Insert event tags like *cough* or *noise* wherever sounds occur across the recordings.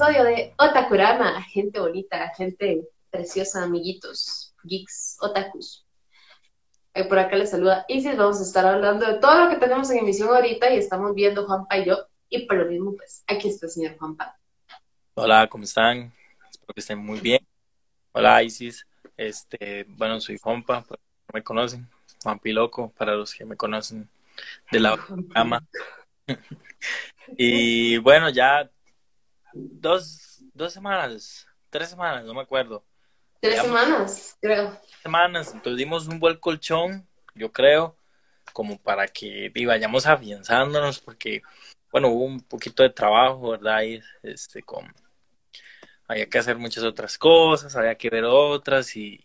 episodio de Otakurama, gente bonita, gente preciosa, amiguitos, geeks, otakus. Eh, por acá les saluda Isis, vamos a estar hablando de todo lo que tenemos en emisión ahorita y estamos viendo Juanpa y yo, y por lo mismo, pues, aquí está el señor Juanpa. Hola, ¿cómo están? Espero que estén muy bien. Hola, Isis. Este, bueno, soy Juanpa, para los que no me conocen, Juanpi Loco, para los que me conocen de la *laughs* cama. *laughs* y bueno, ya dos, dos semanas, tres semanas, no me acuerdo. Tres semanas, creo. semanas, entonces dimos un buen colchón, yo creo, como para que y vayamos afianzándonos, porque, bueno, hubo un poquito de trabajo, ¿verdad? Y, este, con, había que hacer muchas otras cosas, había que ver otras, y,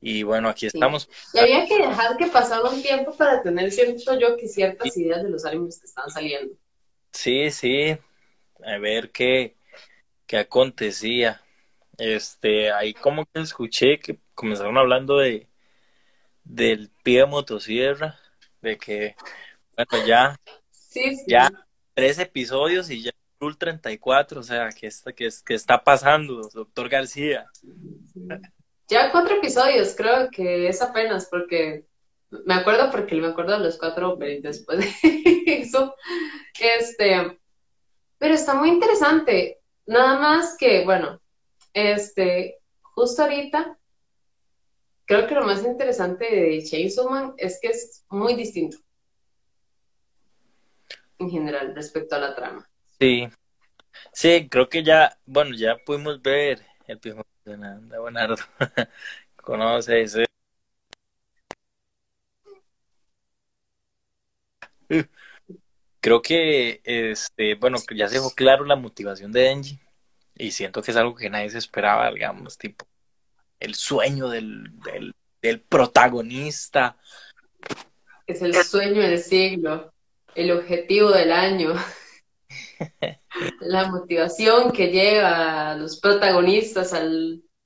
y bueno, aquí estamos. Y había que dejar que pasara un tiempo para tener, siento yo, que ciertas ideas de los animes que están saliendo. Sí, sí, a ver qué, qué acontecía. Este, ahí como que escuché que comenzaron hablando de del pie de motosierra, de que, bueno, ya Sí, sí. Ya. tres episodios y ya Rule 34, o sea, ¿qué está, qué, qué está pasando, doctor García? Ya cuatro episodios, creo que es apenas, porque me acuerdo porque me acuerdo de los cuatro después de *laughs* eso. Este, pero está muy interesante. Nada más que, bueno, este, justo ahorita, creo que lo más interesante de Chainsaw Man es que es muy distinto en general respecto a la trama. Sí, sí, creo que ya, bueno, ya pudimos ver el primer de Na- de Buenardo. *laughs* Conoce ese. Creo que, este, bueno, ya se dejó claro la motivación de Denji y siento que es algo que nadie se esperaba, digamos, tipo, el sueño del, del, del protagonista. Es el sueño del siglo, el objetivo del año, *laughs* la motivación que lleva a los protagonistas a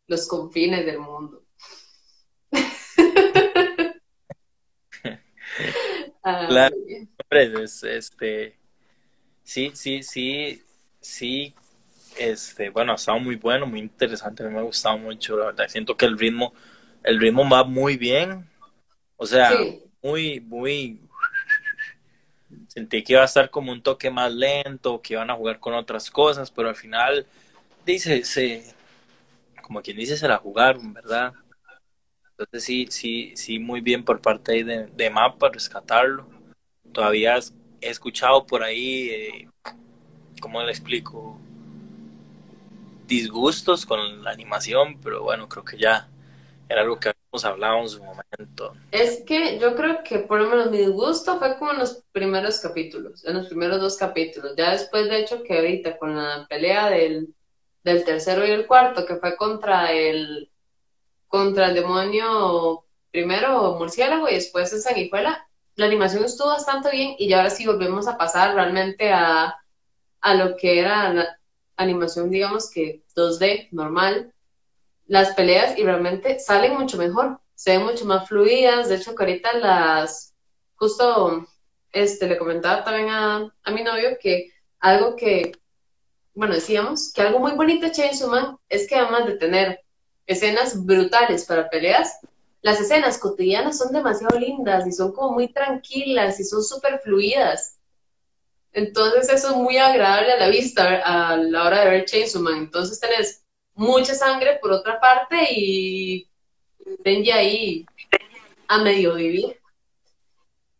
los confines del mundo. Ah, Claro. Hombre, es, este, sí, sí, sí, sí, este, bueno, ha estado muy bueno, muy interesante, a mí me ha gustado mucho, la verdad, siento que el ritmo, el ritmo va muy bien, o sea, Sí, muy, muy, sentí que iba a estar como un toque más lento, que iban a jugar con otras cosas, pero al final, dice, se, como quien dice, se la jugaron, ¿verdad? Entonces sí, sí, sí, muy bien por parte de, de Mapa rescatarlo. Todavía he escuchado por ahí, eh, ¿cómo le explico? Disgustos con la animación, pero bueno, creo que ya era algo que habíamos hablado en su momento. es que yo creo que por lo menos mi disgusto fue como en los primeros capítulos, en los primeros dos capítulos. Ya después, de hecho, que ahorita con la pelea del, del tercero y el cuarto, que fue contra el, contra el demonio, primero murciélago y después en sanguijuela, la animación estuvo bastante bien y ya ahora sí volvemos a pasar realmente a, a lo que era la animación, digamos que 2D normal, las peleas y realmente salen mucho mejor, se ven mucho más fluidas, de hecho que ahorita las, justo este, le comentaba también a, a mi novio que algo que, bueno, decíamos que algo muy bonito de Chainsaw Man es que además de tener escenas brutales para peleas, las escenas cotidianas son demasiado lindas y son como muy tranquilas y son súper fluidas. Entonces eso es muy agradable a la vista a la hora de ver Chainsaw Man. Entonces tenés mucha sangre por otra parte y Denji ahí a medio vivir.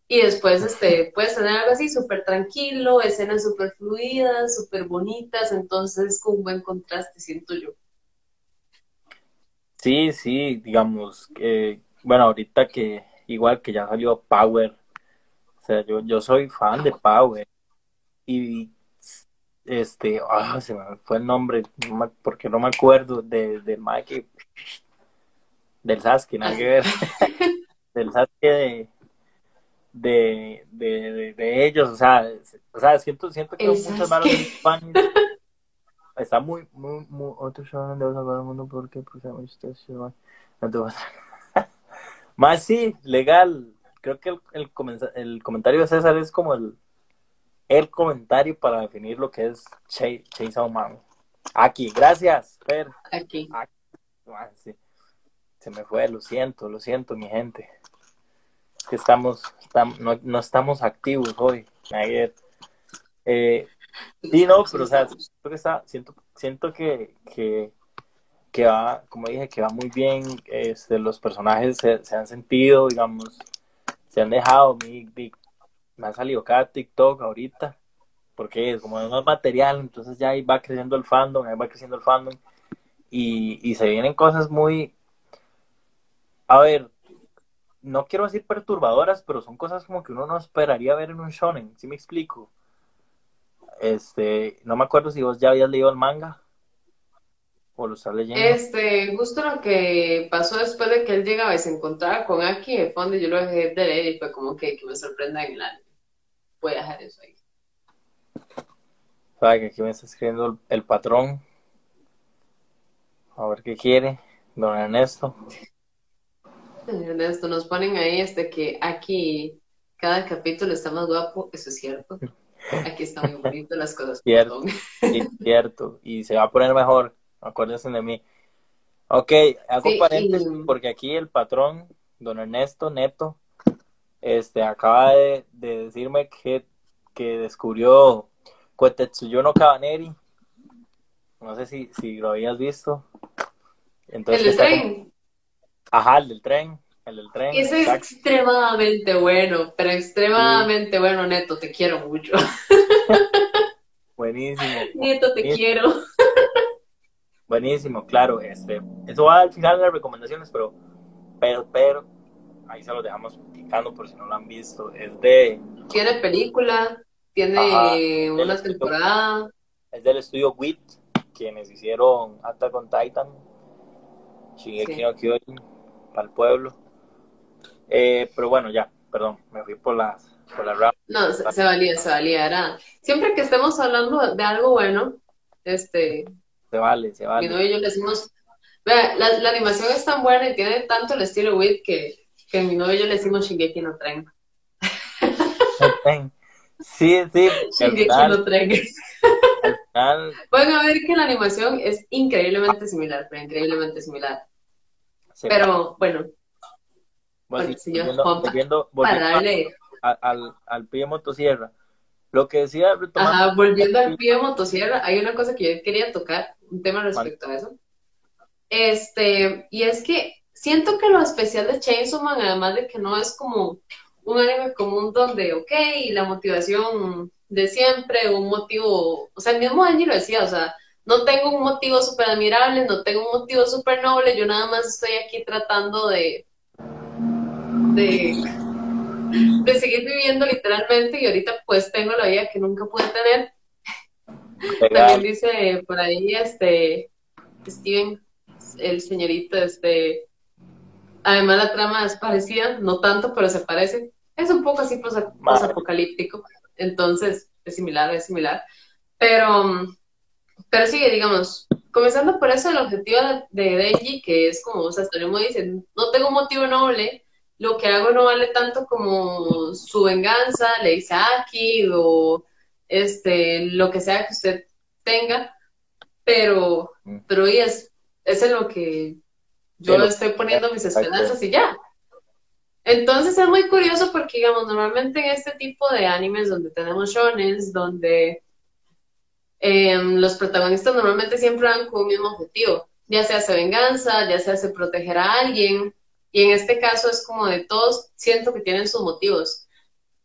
Y después este, puedes tener algo así súper tranquilo, escenas súper fluidas, súper bonitas, entonces con un buen contraste, siento yo. Sí, sí, digamos, que, bueno, ahorita que igual que ya salió Power, o sea, yo, yo soy fan de Power y este, ah, se me fue el nombre, porque no me acuerdo de, del que- del Sasuke, nada que ver, *laughs* del Sasuke de, de, de, de, ellos, o sea, o sea, siento, siento que manos Sasuke. fans está muy, muy, muy, otros son de salvar el mundo porque, pues, hay muchos textos, mae. Entonces, más sí, legal, creo que el, el, el comentario de César es como el, el comentario para definir lo que es Cha- Chainsaw Man. Aquí, gracias, Fer. Aquí. Ah, sí. Se me fue, lo siento, lo siento, mi gente. Que estamos, estamos no, no, estamos activos hoy. Ayer. Eh, sí, no, pero o sea, siento que, está, siento, siento que, que, que, va, como dije, que va muy bien. Este, los personajes se, se han sentido, digamos, se han dejado. Mi, mi, me ha salido cada TikTok ahorita, porque es como es material, entonces ya ahí va creciendo el fandom, ahí va creciendo el fandom. Y, y se vienen cosas muy, a ver, no quiero decir perturbadoras, pero son cosas como que uno no esperaría ver en un shonen, ¿sí me explico? Este, no me acuerdo si vos ya habías leído el manga o lo estás leyendo. Este, justo lo que pasó después de que él llegaba y se encontraba con Aki de fondo, yo lo dejé de leer y fue como que, que me sorprenda en el anime. Voy a dejar eso ahí. Sabe que aquí me está escribiendo el, el patrón. A ver qué quiere, don Ernesto. Ernesto, nos ponen ahí este que aquí cada capítulo está más guapo, eso es cierto. *laughs* Aquí está muy bonito las cosas. *laughs* Cierto, sí, cierto. Y se va a poner mejor, acuérdense de mí. Ok, hago Sí, paréntesis y- porque aquí el patrón, don Ernesto Neto, este, acaba de, de decirme que, que descubrió Kotetsuyo no Cabaneri. No sé si, si lo habías visto. Entonces, El como- tren. Ajá, el del tren. El del tren. Ese es extremadamente bueno, pero extremadamente bueno, Neto, te quiero mucho. *laughs* Buenísimo. Neto, te quiero. Buenísimo, claro. Este, eso va al final de las recomendaciones, pero, pero, pero, ahí se los dejamos picando por si no lo han visto. Es de, Tiene película, tiene Ajá, una temporada. es del estudio WIT, quienes hicieron Attack on Titan, Shingeki Sí. no Kyojin, para el pueblo. Eh, pero bueno, ya, perdón, me fui por las, por las ramas. No, se, se valía, se valía. Era. Siempre que estemos hablando de algo bueno, este, Se vale, se mi vale. novio y yo le decimos, vea, la, la animación es tan buena y tiene tanto el estilo Wit que, que mi novio y yo le decimos Shingeki no Tren. Sí, sí, *laughs* Shingeki no Tren. a ver que la animación es increíblemente similar, pero increíblemente similar. se Pero bueno, Señor volviendo, volviendo, para volviendo a- darle, a- al, al pie motosierra. Lo que decía, ajá, volviendo al pie de motosierra, hay una cosa que yo quería tocar, un tema respecto a eso. Este, y es que siento que lo especial de Chainsaw Man, además de que no es como un anime común donde, ok, la motivación de siempre, un motivo, o sea, el mismo Angie lo decía, o sea, no tengo un motivo súper admirable, no tengo un motivo súper noble, yo nada más estoy aquí tratando de, de, de seguir viviendo literalmente y ahorita pues tengo la vida que nunca pude tener. También dice por ahí este Steven, el señorito, este además la trama es parecida, no tanto, pero se parece. Es un poco así posa- posapocalíptico, entonces es similar, es similar. Pero, pero sí, digamos, comenzando por eso, el objetivo de, de Denji, que es como, o sea, Storimo dice, no tengo un motivo noble, lo que hago no vale tanto como su venganza, le dice a Aki, o este, lo que sea que usted tenga, pero, Mm. pero y es, es en lo que yo Sí, estoy poniendo mis esperanzas y ya. Entonces es muy curioso porque, digamos, normalmente en este tipo de animes donde tenemos shonens, donde em, los protagonistas normalmente siempre van con un mismo objetivo, ya se hace venganza, ya se hace proteger a alguien, y en este caso es como de todos, siento que tienen sus motivos.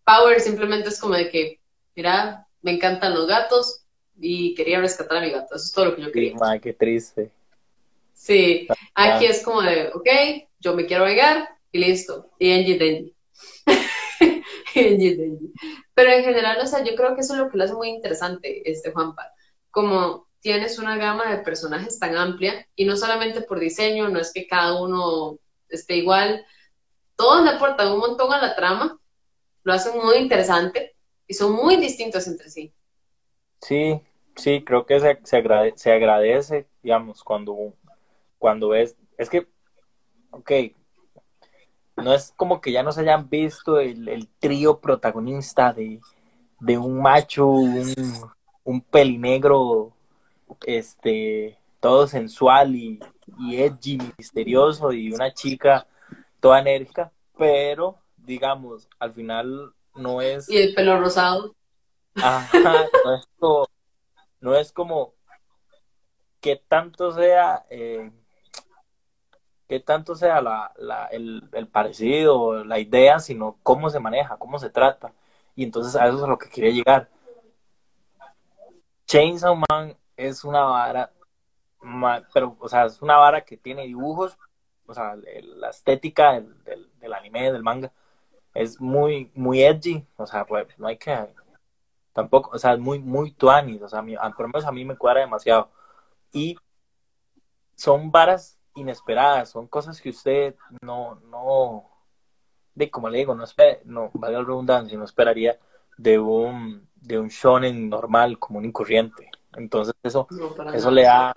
Power simplemente es como de que, mira, me encantan los gatos y quería rescatar a mi gato, eso es todo lo que yo quería. qué triste. Sí, aquí es como de, ok, yo me quiero vengar y listo. Y. Angie *laughs* Denji. Pero en general, o sea, yo creo que eso es lo que lo hace muy interesante, este Juanpa. Como tienes una gama de personajes tan amplia y no solamente por diseño, no es que cada uno esté igual, todos le aportan un montón a la trama, lo hacen muy interesante y son muy distintos entre sí. Sí, sí, creo que se, se, agrade- se agradece, digamos, cuando, cuando ves, es que, ok, no es como que ya no se hayan visto el, el trío protagonista de, de un macho, un, un pelinegro este, todo sensual y, y edgy, misterioso y una chica toda enérgica, pero digamos, al final no es... Y el pelo rosado. Ajá, no es como, no es como que tanto sea, eh, que tanto sea la, la, el, el parecido, la idea, sino cómo se maneja, cómo se trata. Y entonces a eso es a lo que quería llegar. Chainsaw Man es una vara, pero, o sea, es una vara que tiene dibujos, o sea, la estética del, del, del anime, del manga, es muy, muy edgy, o sea, pues no hay que, tampoco, o sea, es muy, muy tuanis, o sea, a mí, por lo menos a mí me cuadra demasiado. Y son varas inesperadas, son cosas que usted no, no, de como le digo, no espera, no, valga la redundancia, no esperaría de un, de un shonen normal, común y corriente. Entonces eso, eso le da,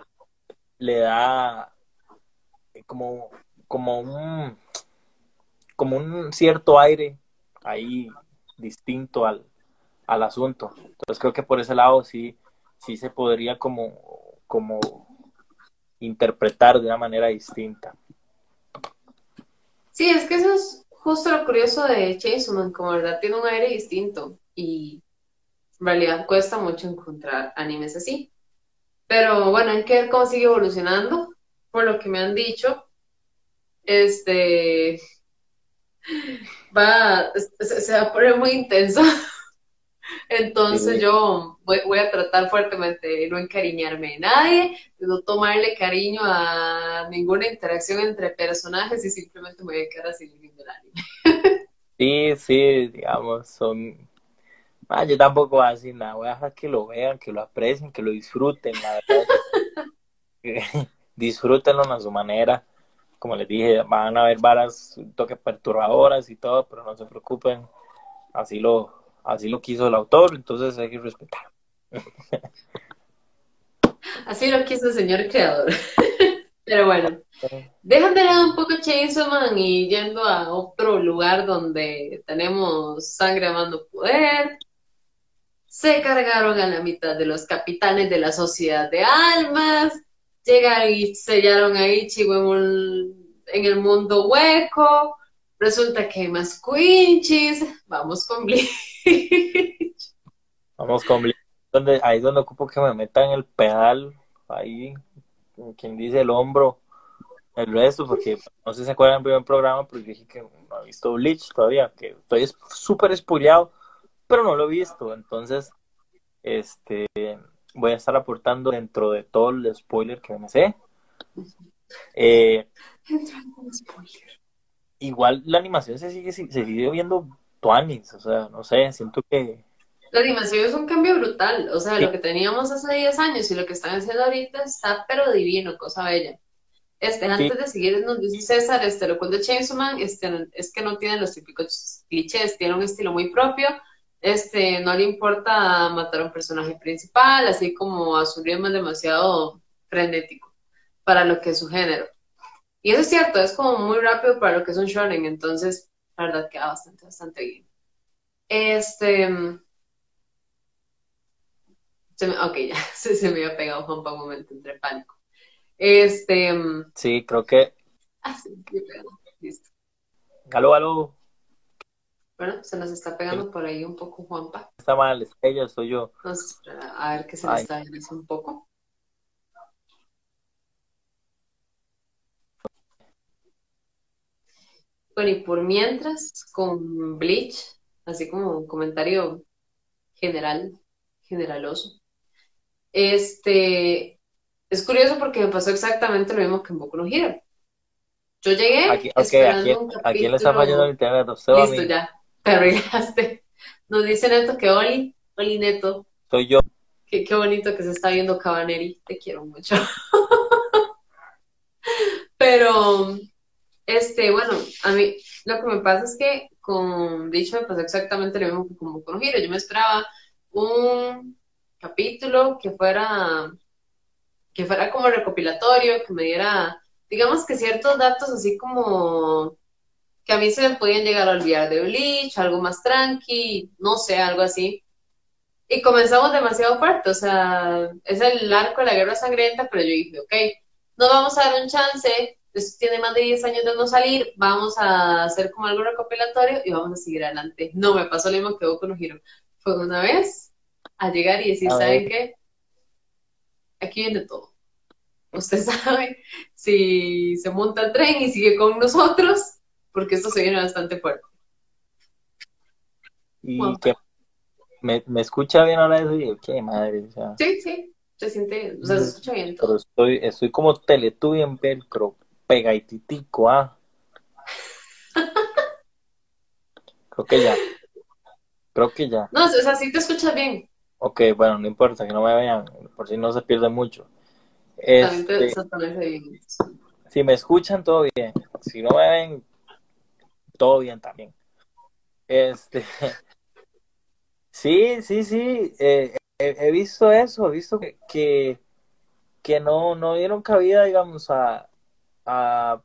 le da como, como un, como un cierto aire ahí distinto al, al asunto. Entonces creo que por ese lado sí, sí se podría como, como interpretar de una manera distinta. Sí, es que eso es justo lo curioso de Chainsaw Man, como verdad tiene un aire distinto y en realidad cuesta mucho encontrar animes así. Pero bueno, hay que ver cómo sigue evolucionando. Por lo que me han dicho, este va, se, va a poner muy intenso. *laughs* Entonces yo voy, a tratar fuertemente de no encariñarme de nadie, de no tomarle cariño a ninguna interacción entre personajes y simplemente me voy a quedar así viendo el anime. *laughs* Sí, sí, digamos, son... Ah, yo tampoco voy a decir nada, voy a dejar que lo vean, que lo aprecien, que lo disfruten, la verdad. *laughs* *laughs* Disfrútenlo a su manera como les dije, van a haber varas un toque perturbadoras y todo, pero no se preocupen, así lo, así lo quiso el autor, entonces hay que respetar. *laughs* Así lo quiso el señor creador. Pero bueno, dejan de lado un poco Chainsaw Man y yendo a otro lugar donde tenemos sangre amando poder. Se cargaron a la mitad de los capitanes de la sociedad de almas. Llegan y sellaron ahí Chivo en, el mundo hueco, resulta que hay más quinchis, vamos con Bleach. Vamos con Bleach, donde, ahí es donde ocupo que me metan el pedal, ahí, quien dice el hombro, el resto, porque no sé si se acuerdan del primer programa, pero dije que no he visto Bleach todavía, que estoy súper espuleado, pero no lo he visto, entonces, este, voy a estar aportando dentro de todo el spoiler que me sé. Eh, igual la animación se sigue, se sigue viendo tuanis, o sea, no sé, siento que... La animación es un cambio brutal, o sea, lo que teníamos hace 10 años y lo que están haciendo ahorita está pero divino, cosa bella. Este, antes de seguir, nos dice César, este, lo cual de Chainsaw Man, este, es que no tiene los típicos clichés, tiene un estilo muy propio, este, no le importa matar a un personaje principal, así como a su ritmo es demasiado frenético para lo que es su género. Y eso es cierto, es como muy rápido para lo que es un shonen, entonces la verdad queda bastante, bastante bien. Este... ok, *laughs* ya, se, me había pegado Juanpa un momento entre pánico. Este... Sí, creo que... *laughs* Ah, sí, me. Listo. Aló, aló. Bueno, se nos está pegando por ahí un poco Juanpa. Está mal, es ella, soy yo. Entonces, a ver qué se nos está viendo un poco. Bueno, y por mientras, con Bleach, así como un comentario general, generaloso. Este, es curioso porque me pasó exactamente lo mismo que en Boku no Hero. Yo llegué aquí, esperando un capítulo... aquí le está fallando el internet. Listo, ya. Te arreglaste. Nos dice Neto que Oli, Oli Neto. Soy yo. Qué, qué bonito que se está viendo Cabaneri. Te quiero mucho. *laughs* Pero, este, bueno, a mí lo que me pasa es que con dicho me pasó exactamente lo mismo que con con Giro. Yo me esperaba un capítulo que fuera que fuera como recopilatorio, que me diera, digamos que ciertos datos así como que a mí se me podían llegar a olvidar de Bleach, algo más tranqui, no sé, algo así. y comenzamos demasiado fuerte, o sea, es el arco de la guerra sangrienta, pero yo dije, ok, no vamos a dar un chance, esto tiene más de 10 años de no salir, vamos a hacer como algo recopilatorio y vamos a seguir adelante. No, me pasó lo mismo que vos con giro. Fue una vez a llegar y decir, ¿saben qué? Aquí viene todo. Usted *laughs* sabe si se monta el tren y sigue con nosotros, porque esto se viene bastante fuerte. Y que me, me, escucha bien ahora eso y qué madre. O sea, sí, sí, se siente, o sea, se escucha bien. Pero estoy, estoy como teletubi en velcro pegaititico, ¿ah? *laughs* Creo que ya. Creo que ya. No, o sea, sí te escuchas bien. Ok, bueno, no importa, que no me vean, por si no se pierde mucho. Este, si me escuchan, todo bien. Si no me ven, todo bien también. Este, *laughs* sí, sí, sí, eh, he, visto eso, he visto que, que, no, no dieron cabida, digamos, a, a,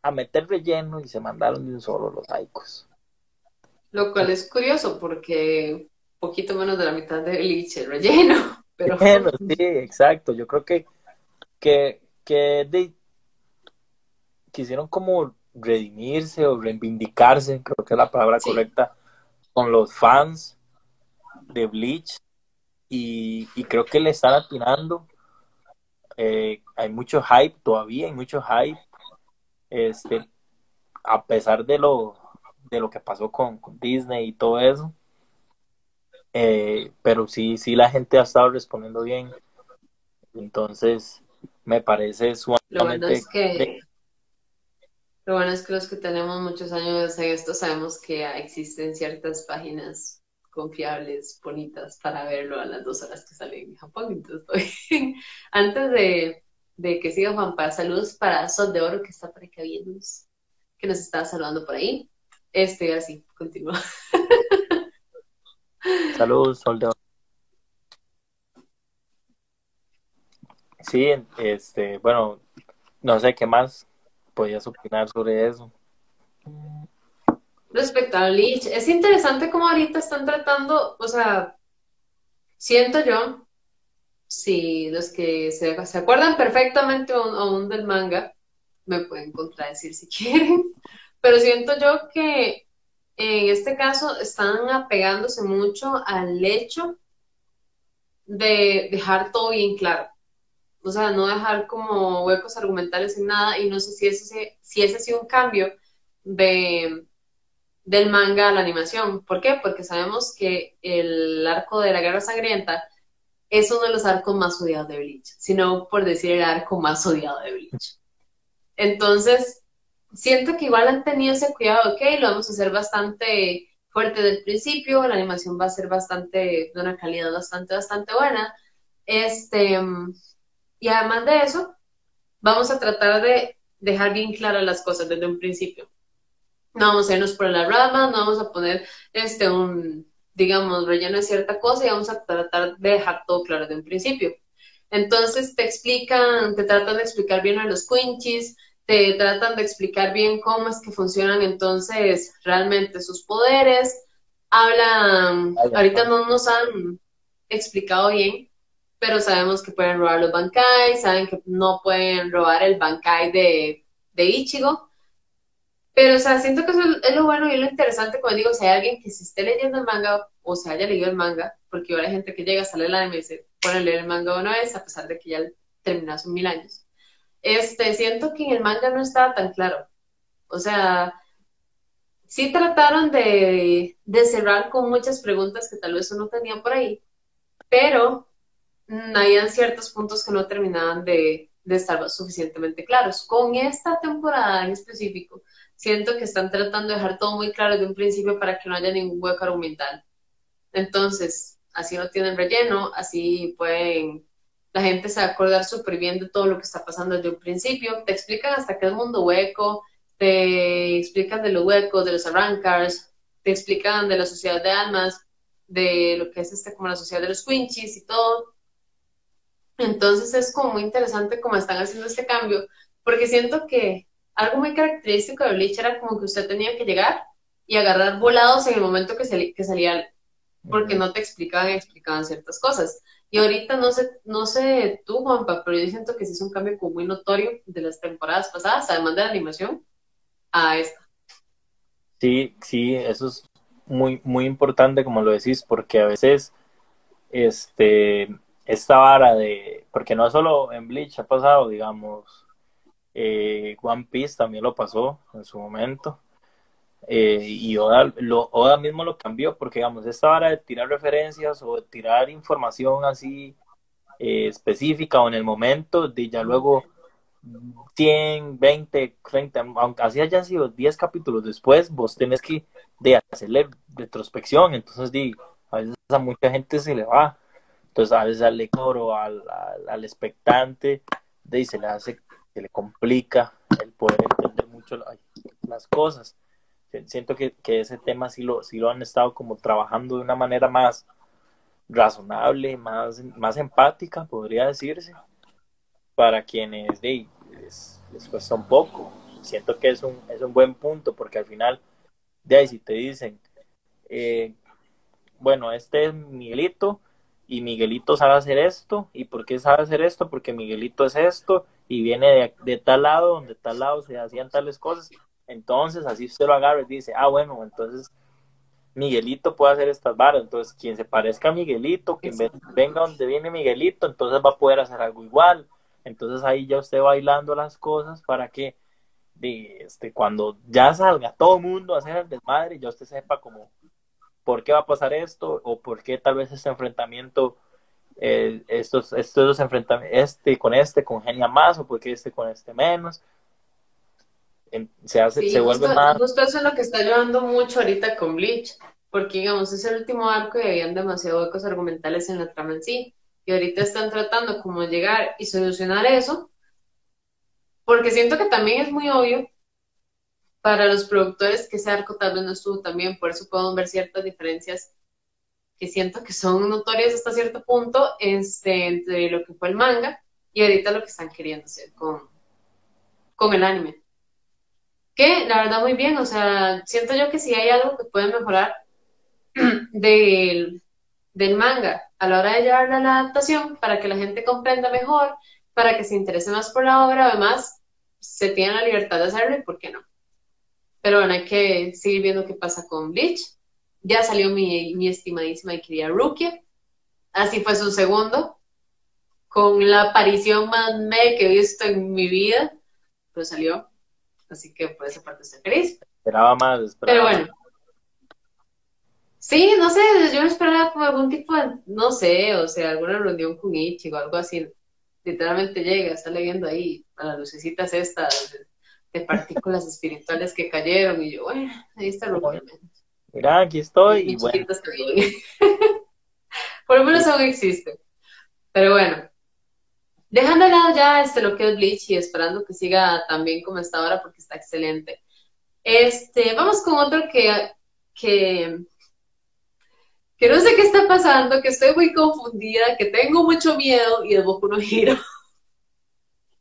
a, meter relleno y se mandaron de un solo los laicos. Lo cual es curioso porque poquito menos de la mitad de Bleach el relleno. *laughs* Pero... *laughs* sí, exacto. Yo creo que, que, que quisieron como redimirse o reivindicarse, creo que es la palabra correcta, con los fans de Bleach y, y creo que le están atinando eh, hay mucho hype todavía, hay mucho hype. Este, a pesar de lo, de lo que pasó con, Disney y todo eso. Eh, pero sí, sí la gente ha estado respondiendo bien. Entonces, me parece sumamente... Lo bueno es que... Lo bueno es que los que tenemos muchos años en esto sabemos que existen ciertas páginas confiables, bonitas para verlo a las dos horas que sale en Japón. Entonces, *laughs* antes de, que siga Juanpa, saludos para Sol de Oro que está por acá viéndonos, que nos está saludando por ahí. Este, así, continúa. *laughs* Saludos, Sol de Oro. Sí, este, bueno, no sé qué más podías opinar sobre eso respecto a Bleach. Es interesante cómo ahorita están tratando, o sea, siento yo, si los que se, se acuerdan perfectamente aún, del manga, me pueden contradecir si *laughs* quieren, pero siento yo que en este caso están apegándose mucho al hecho de dejar todo bien claro. O sea, no dejar como huecos argumentales en nada y no sé si ese, si ese ha sido un cambio de, del manga a la animación. ¿Por qué? Porque sabemos que el arco de la Guerra Sangrienta es uno de los arcos más odiados de Bleach, sino por decir el arco más odiado de Bleach. Entonces, siento que igual han tenido ese cuidado, ok, lo vamos a hacer bastante fuerte del principio, la animación va a ser bastante, de una calidad bastante, bastante buena. Este, y además de eso, vamos a tratar de dejar bien claras las cosas desde un principio no vamos a irnos por la rama, no vamos a poner este un, digamos, relleno de cierta cosa y vamos a tratar de dejar todo claro de un principio. Entonces te explican, te tratan de explicar bien a los quinchis, te tratan de explicar bien cómo es que funcionan entonces realmente sus poderes. Hablan, ahorita no nos han explicado bien, pero sabemos que pueden robar los Bankai, saben que no pueden robar el Bankai de, de Ichigo, pero, o sea, siento que eso es lo bueno y lo interesante cuando digo, si hay alguien que se esté leyendo el manga o se haya leído el manga, porque ahora hay gente que llega, sale la anime y se pone a leer el manga una vez, a pesar de que ya terminó hace mil años. Este, siento que en el manga no estaba tan claro. O sea, sí trataron de, de cerrar con muchas preguntas que tal vez uno tenía por ahí, pero habían ciertos puntos que no terminaban de, de estar suficientemente claros. Con esta temporada en específico, siento que están tratando de dejar todo muy claro desde un principio para que no haya ningún hueco argumental. Entonces, así no tienen relleno, así pueden, la gente se va a acordar súper bien de todo lo que está pasando desde un principio, te explican hasta qué es mundo hueco, te explican de los huecos, de los arrancars, te explican de la sociedad de almas, de lo que es este como la sociedad de los quinchis y todo. Entonces es como muy interesante cómo están haciendo este cambio, porque siento que algo muy característico de Bleach era como que usted tenía que llegar y agarrar volados en el momento que, que salía porque no te explicaban, explicaban ciertas cosas. Y ahorita no sé, no sé tú, Juanpa, pero yo siento que sí es un cambio como muy notorio de las temporadas pasadas, además de la animación, a esta. Sí, sí, eso es muy, muy importante, como lo decís, porque a veces, este, esta vara de, porque no solo en Bleach ha pasado, digamos, eh, One Piece también lo pasó en su momento, eh, y Oda, lo, Oda mismo lo cambió, porque digamos, esta vara de tirar referencias o de tirar información así eh, específica o en el momento, de ya luego 100, 20, 30, aunque así hayan sido 10 capítulos después, vos tenés que de hacerle retrospección, entonces di, a veces a mucha gente se le va, entonces a veces al lector o al, al, expectante, de, se le hace, se le complica el poder entender mucho las cosas. Siento que, que, ese tema sí lo, sí lo han estado como trabajando de una manera más razonable, más, más empática, podría decirse, para quienes de, les, cuesta un poco. Siento que es un, es un buen punto, porque al final, de ahí si te dicen, eh, bueno, este es Miguelito, y Miguelito sabe hacer esto, y por qué sabe hacer esto, porque Miguelito es esto, y viene de, de tal lado, donde tal lado se hacían tales cosas, entonces así usted lo agarra y dice, ah, bueno, entonces Miguelito puede hacer estas varas, entonces quien se parezca a Miguelito, quien venga donde viene Miguelito, entonces va a poder hacer algo igual, entonces ahí ya usted bailando las cosas para que este, cuando ya salga todo el mundo a hacer el desmadre, ya usted sepa como por qué va a pasar esto o por qué tal vez este enfrentamiento, eh, estos, estos enfrentamientos, este con este congenia más o por qué este con este menos. se hace, se vuelve más. Justo eso es lo que está llevando mucho ahorita con Bleach, porque digamos, es el último arco y habían demasiado huecos argumentales en la trama en sí y ahorita están tratando como llegar y solucionar eso, porque siento que también es muy obvio para los productores que ese arco tal vez no estuvo también, por eso podemos ver ciertas diferencias que siento que son notorias hasta cierto punto este, entre lo que fue el manga y ahorita lo que están queriendo hacer con, con el anime. Que la verdad muy bien, o sea, siento yo que si hay algo que puede mejorar *clears throat* del, del manga a la hora de llevarla a la adaptación para que la gente comprenda mejor, para que se interese más por la obra, además se tiene la libertad de hacerlo y por qué no. Pero bueno, hay que seguir viendo qué pasa con Bleach. Ya salió mi, mi estimadísima y querida Rukia. Así fue su segundo. Con la aparición más me que he visto en mi vida. Pero salió. Así que por esa parte estoy feliz. Esperaba más. Esperaba. Pero bueno, Sí, no sé, yo esperaba como algún tipo de, no sé, o sea, alguna reunión con Ichi o algo así. Literalmente llega, sale viendo ahí a las lucecitas estas de, partículas espirituales que cayeron y yo, bueno, ahí está lo Mira, aquí estoy y, bueno. *laughs* Por lo menos aún existe. Pero bueno, dejando de lado ya este, lo que es Bleach y esperando que siga también como está ahora porque está excelente. Este, vamos con otro que, que que no sé qué está pasando, que estoy muy confundida, que tengo mucho miedo y de Boku no giro.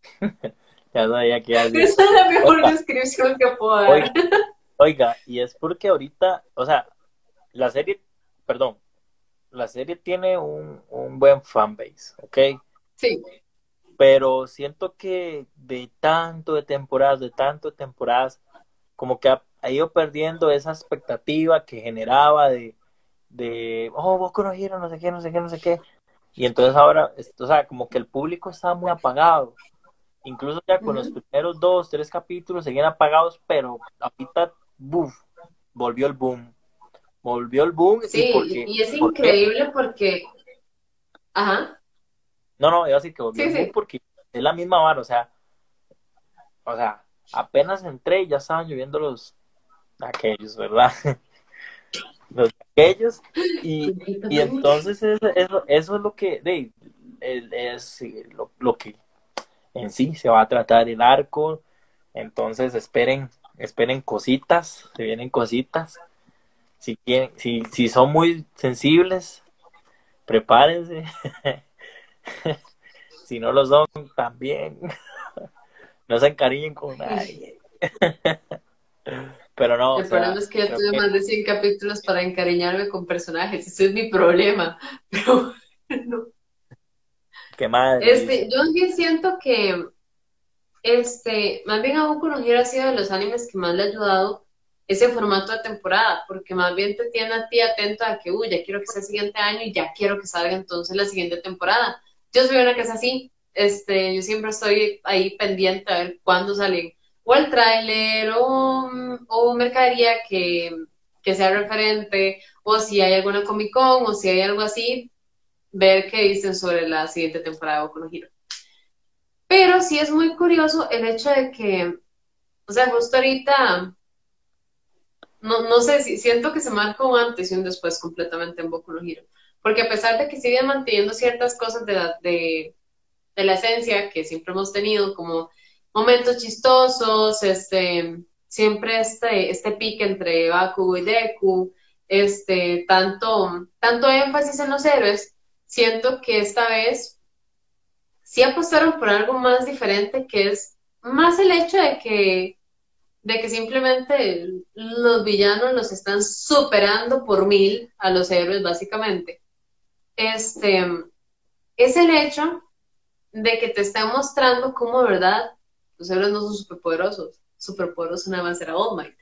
*laughs* ya sabía que Esa es la mejor descripción que puedo dar. Oiga, y es porque ahorita, o sea, la serie, perdón, la serie tiene un, un buen fanbase, ¿ok? Sí. Pero siento que de tanto de temporadas, de tanto de temporadas, como que ha ido perdiendo esa expectativa que generaba de, de, oh, vos no no sé qué, no sé qué, no sé qué. Y entonces ahora, o sea, como que el público estaba muy apagado. Incluso ya con los primeros dos, tres capítulos seguían apagados, pero ahorita, buf, volvió el boom. Volvió el boom. Sí, y, es increíble porque... Ajá. No, no, yo así que volvió el boom porque es la misma vara, o sea, o sea, apenas entré y ya estaban lloviendo los aquellos, ¿verdad? *laughs* los aquellos y, y entonces eso, eso, es lo que de, es, lo, lo, que en sí se va a tratar el arco entonces esperen esperen cositas se vienen cositas si quieren si, si son muy sensibles prepárense *laughs* si no lo son también *laughs* no se encariñen con nadie *laughs* Pero no. El problema es que yo tuve más de 100 capítulos para encariñarme con personajes. Ese es mi problema. Pero no. Qué madre. Este, yo bien siento que este, más bien a Boku no Hero ha sido de los animes que más le ha ayudado ese formato de temporada, porque más bien te tiene a ti atento a que, uy, ya quiero que sea el siguiente año y ya quiero que salga entonces la siguiente temporada. Yo soy una que es así, este, yo siempre estoy ahí pendiente a ver cuándo salen o el tráiler o, o, mercadería que, que sea referente, o si hay alguna Comic Con o si hay algo así, ver qué dicen sobre la siguiente temporada de Boku no Hero. Pero sí es muy curioso el hecho de que, o sea, justo ahorita, no, no sé, si siento que se marca un antes y un después completamente en Boku no Hero. Porque a pesar de que siguen manteniendo ciertas cosas de la, de, de la esencia que siempre hemos tenido, como momentos chistosos, este, siempre este, este pique entre Baku y Deku, este, tanto, tanto énfasis en los héroes, siento que esta vez sí apostaron por algo más diferente, que es más el hecho de que, de que simplemente los villanos los están superando por mil a los héroes, básicamente. Este, es el hecho de que te están mostrando cómo, ¿verdad? Los héroes no son superpoderosos, superpoderosos nada más era All Might.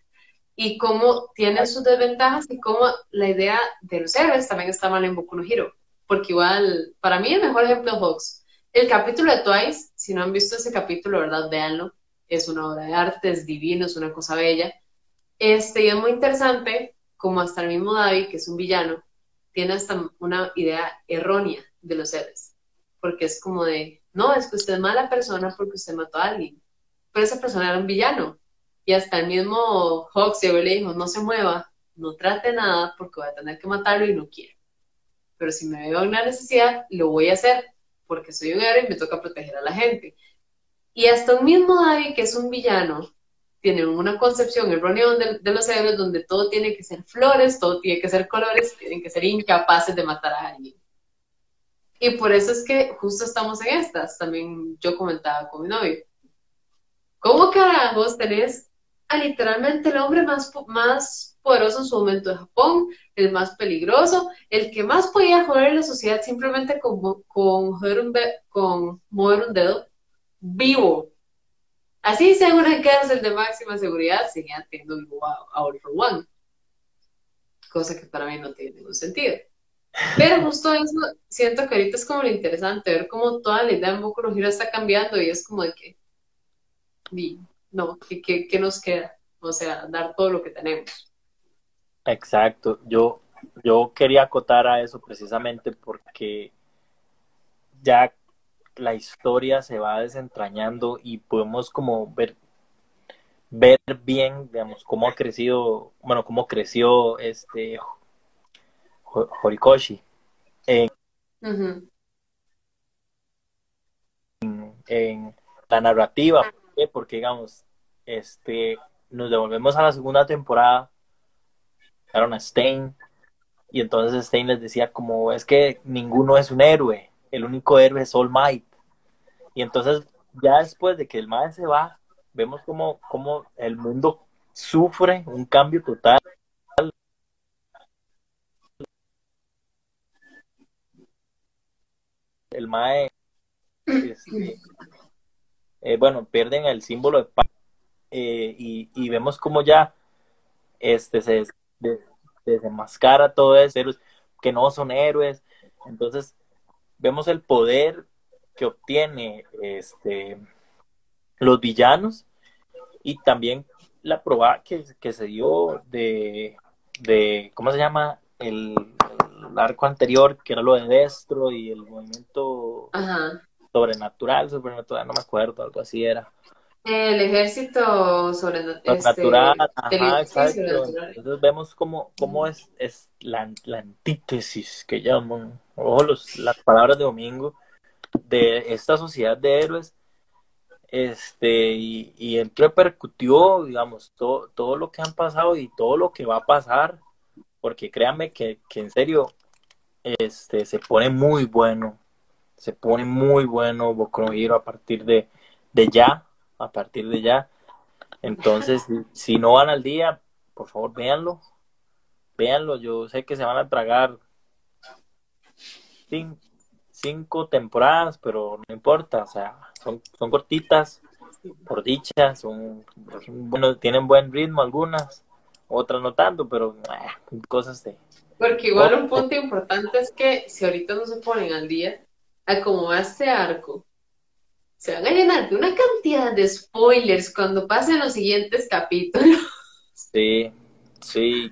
Y cómo tienen sus desventajas y cómo la idea de los héroes también está mal en Boku no Hero. Porque igual, para mí el mejor ejemplo es Hawks el capítulo de Twice, si no han visto ese capítulo, ¿verdad? Véanlo. Es una obra de arte, es divino, es una cosa bella. Este, y es muy interesante como hasta el mismo David, que es un villano, tiene hasta una idea errónea de los seres. Porque es como de, no, es que usted es mala persona porque usted mató a alguien. Pero esa persona era un villano. Y hasta el mismo Hawks le dijo, no se mueva, no trate nada porque voy a tener que matarlo y no quiero. Pero si me veo una necesidad, lo voy a hacer porque soy un héroe y me toca proteger a la gente. Y hasta un mismo David, que es un villano, tiene una concepción errónea de, de, los héroes donde todo tiene que ser flores, todo tiene que ser colores, tienen que ser incapaces de matar a alguien. Y por eso es que justo estamos en estas. También yo comentaba con mi novio. ¿Cómo carajos tenés a literalmente el hombre más, más poderoso en su momento de Japón, el más peligroso, el que más podía joder la sociedad simplemente con, con, un, con mover un dedo vivo. Así sea una cárcel de máxima seguridad, seguían teniendo vivo a, for One. Cosa que para mí no tiene ningún sentido. Pero justo eso, siento que ahorita es como lo interesante, ver cómo toda la idea en Boku no está cambiando y es como de que, no, ¿qué, nos queda? O sea, dar todo lo que tenemos. Exacto, yo, yo quería acotar a eso precisamente porque ya la historia se va desentrañando y podemos como ver ver bien, digamos, cómo ha crecido, bueno, cómo creció este Horikoshi en, en, la narrativa, porque digamos, este nos devolvemos a la segunda temporada a Stein y entonces Stein les decía como es que ninguno es un héroe, el único héroe es All Might. Y entonces ya después de que el Mae se va, vemos como, como el mundo sufre un cambio total. El Mae, este, eh, bueno, pierden el símbolo de paz eh, y, vemos como ya este se de, desenmascara todo eso, que no son héroes. Entonces, vemos el poder que obtiene este, los villanos y también la prueba que, se dio de, ¿cómo se llama? El, arco anterior, que era lo de Destro y el movimiento sobrenatural, sobrenatural, no me acuerdo, algo así era. El ejército este, natural, Entonces vemos cómo, cómo es, es la, la, antítesis que llaman, ojo los, las palabras de Domingo, de esta sociedad de héroes, este, y, y él repercutió, digamos, todo, todo lo que han pasado y todo lo que va a pasar, porque créanme que, que en serio, este, se pone muy bueno, se pone muy bueno Boku no a partir de, de ya, a partir de ya. Entonces, *laughs* si no van al día, por favor, véanlo. Véanlo, yo sé que se van a tragar cinco, temporadas, pero no importa, o sea, son, son cortitas, por dicha, son, bueno, tienen buen ritmo algunas, otras no tanto, pero eh, cosas de... Porque igual un punto importante es que si ahorita no se ponen al día, a como va este arco, se van a llenar de una cantidad de spoilers cuando pasen los siguientes capítulos. Sí, sí.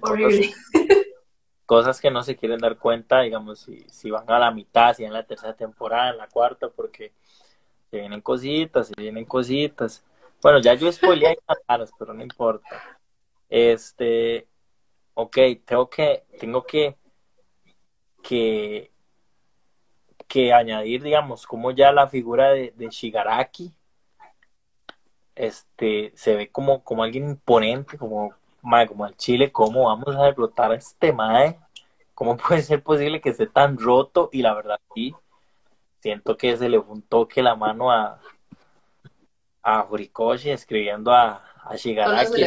Cosas, *laughs* que no se quieren dar cuenta, digamos, si, si van a la mitad, si en la tercera temporada, en la cuarta, porque se vienen cositas, se vienen cositas. Bueno, ya yo spoileé caras, pero no importa. Este, ok, tengo que, tengo que, que, que añadir, digamos, como ya la figura de, de Shigaraki, este, se ve como, como alguien imponente, como mae, como al Chile, ¿cómo vamos a derrotar a este mae? ¿Cómo puede ser posible que esté tan roto? Y la verdad, sí, siento que se le fue un toque la mano a, a Horikoshi escribiendo a, a Shigaraki.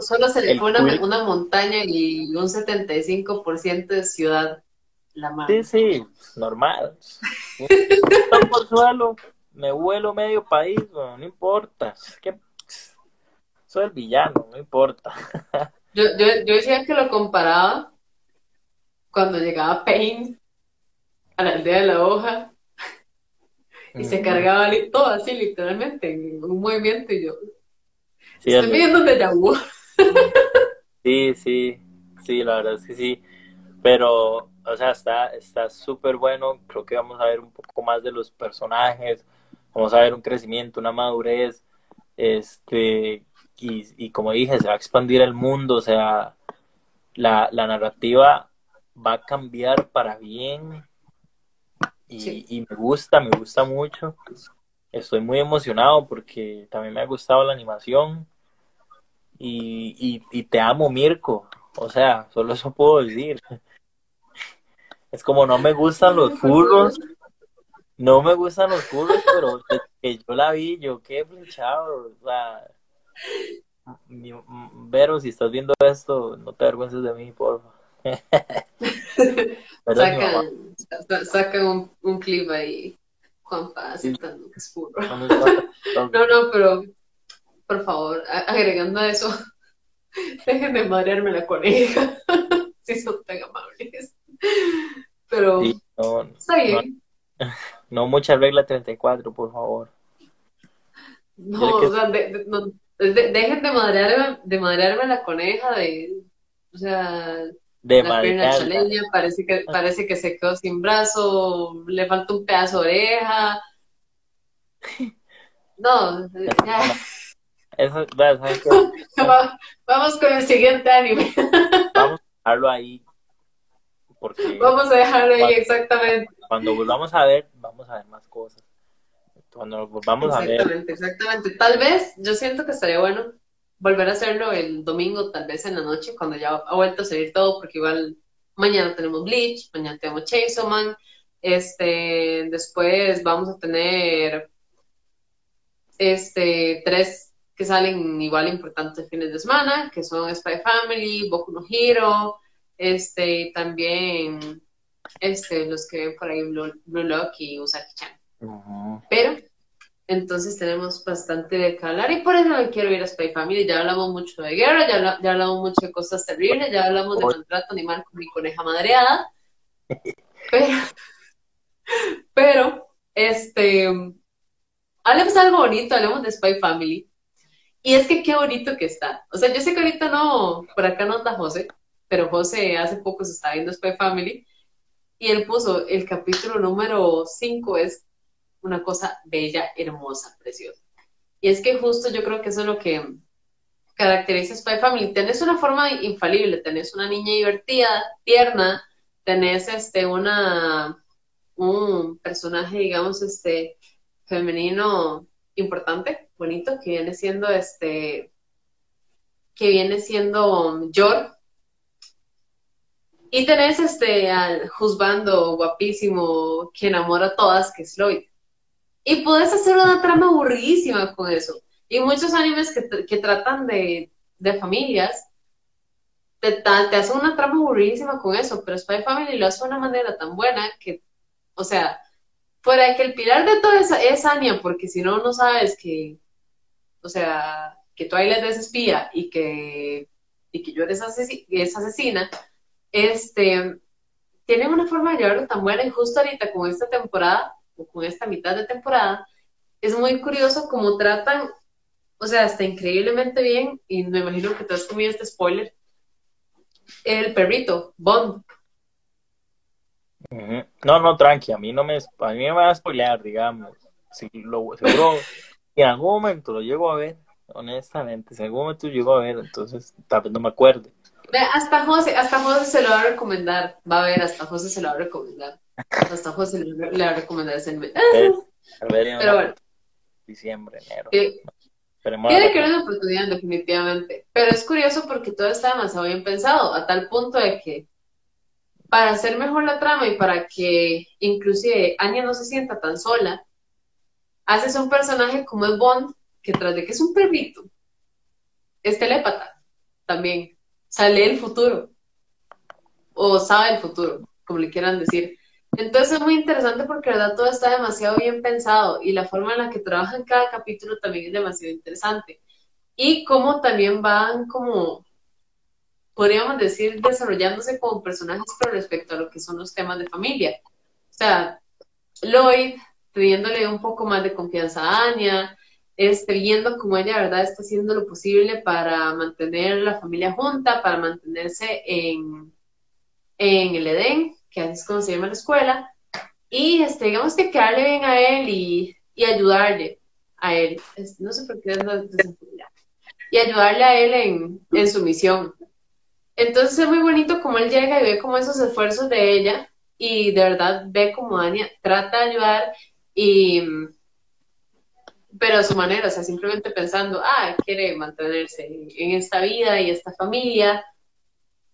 Solo se le, fue, una, montaña y un 75% de ciudad. La mano. Sí, sí, normal. *laughs* por suelo, me vuelo medio país, no importa. ¿Qué soy el villano, no importa. *laughs* yo, yo, yo decía que lo comparaba cuando llegaba Pain a la aldea de la hoja y se cargaba todo así literalmente en un movimiento y yo estoy viendo de vu sí sí sí la verdad es que sí pero o sea está está súper bueno creo que vamos a ver un poco más de los personajes vamos a ver un crecimiento una madurez este y, como dije, se va a expandir el mundo, o sea, la, narrativa va a cambiar para bien y, me gusta, me gusta mucho. Estoy muy emocionado porque también me ha gustado la animación y, y te amo, Mirko. O sea, solo eso puedo decir. Es como no me gustan los furros, no me gustan los furros, pero que yo la vi, yo qué flechado, o sea, Vero, si estás viendo esto, no te avergüences de mí, por *laughs* saca, un, un, clip ahí, Juanpa, aceptando que es puro. *laughs* no, no, pero por favor, agregando a eso, *laughs* dejen de madrearme la coneja, si son tan amables. Pero no, está bien. *laughs* No, mucha regla 34, por favor. No, o sea, de, no, dejen de madrearme, de madrearme la coneja, de, o sea, de la pierna chaleña, parece que, parece que se quedó sin brazo, le falta un pedazo de oreja. *laughs* No, ya. Eso, *laughs* Vamos con el siguiente anime. Vamos a dejarlo ahí. Porque vamos a dejarlo ahí, exactamente. Cuando volvamos a ver, vamos a ver más cosas cuando nos volvamos a ver. Exactamente, exactamente. Tal vez yo siento que estaría bueno volver a hacerlo el domingo, tal vez en la noche, cuando ya ha vuelto a salir todo, porque igual mañana tenemos Bleach, mañana tenemos Chainsaw Man, este, después vamos a tener este, tres que salen igual importantes fines de semana, que son Spy Family, Boku no Hero, este, también este, los que ven por ahí Blue, Lock y Usagi-chan. Pero entonces tenemos bastante de que hablar y por eso me quiero ir a Spy Family. Ya hablamos mucho de guerra, ya, ya hablamos mucho de cosas terribles, ya hablamos de maltrato animal con mi coneja madreada. *laughs* Pero, pero, este, hablemos de algo bonito, hablemos de Spy Family. Y es que qué bonito que está. O sea, yo sé que ahorita no, por acá no anda José, pero José hace poco se está viendo Spy Family y él puso el capítulo número 5 es una cosa bella, hermosa, preciosa. Y es que justo yo creo que eso es lo que caracteriza Spy Family. Tenés una forma infalible, tenés una niña divertida, tierna, tenés este, una, un personaje, digamos, este, femenino importante, bonito, que viene siendo este, que viene siendo Yor. Y tenés este al juzgando guapísimo que enamora a todas, que es Lloyd. Y puedes hacer una trama aburridísima con eso. Y muchos animes que, que tratan de, de familias, te, te hace una trama aburridísima con eso, pero Spy Family lo hace de una manera tan buena que, o sea, fuera de que el pilar de todo es, es Anya, porque si no, no sabes que, o sea, que Twilight es espía y que, y que yo eres es asesina, este, tienen una forma de llevarlo tan buena y justo ahorita con esta temporada, o con esta mitad de temporada, es muy curioso cómo tratan, o sea, está increíblemente bien, y me imagino que te has comido este spoiler, el perrito, Bond. No, no, tranqui, a mí no me, a mí me va a spoilear, digamos. Si lo, seguro, en algún momento lo llego a ver, honestamente, si en algún momento llego a ver, entonces tal vez no me acuerde. Hasta José, hasta José se lo va a recomendar, va a ver, hasta José se lo va a recomendar. Hasta José le, va a recomendar ese Pero bueno. Diciembre, enero. tiene que haber una oportunidad, definitivamente. Pero es curioso porque todo está demasiado bien pensado, a tal punto de que para hacer mejor la trama y para que inclusive Anya no se sienta tan sola, haces un personaje como el Bond, que tras de que es un perrito, es telépata también. Sale el futuro. O sabe el futuro, como le quieran decir. Entonces es muy interesante porque verdad todo está demasiado bien pensado y la forma en la que trabajan cada capítulo también es demasiado interesante. Y cómo también van como podríamos decir, desarrollándose como personajes con respecto a lo que son los temas de familia. O sea, Lloyd pidiéndole un poco más de confianza a Anya, este, viendo cómo ella, ¿verdad?, está haciendo lo posible para mantener la familia junta, para mantenerse en, en el Edén, que así es como se llama la escuela, y este, digamos que quedarle bien a él y, y ayudarle a él. No sé por qué es la Y ayudarle a él en, en su misión. Entonces es muy bonito como él llega y ve como esos esfuerzos de ella y de verdad ve como Anya trata de ayudar y pero a su manera, o sea, simplemente pensando, ah, quiere mantenerse en esta vida y esta familia,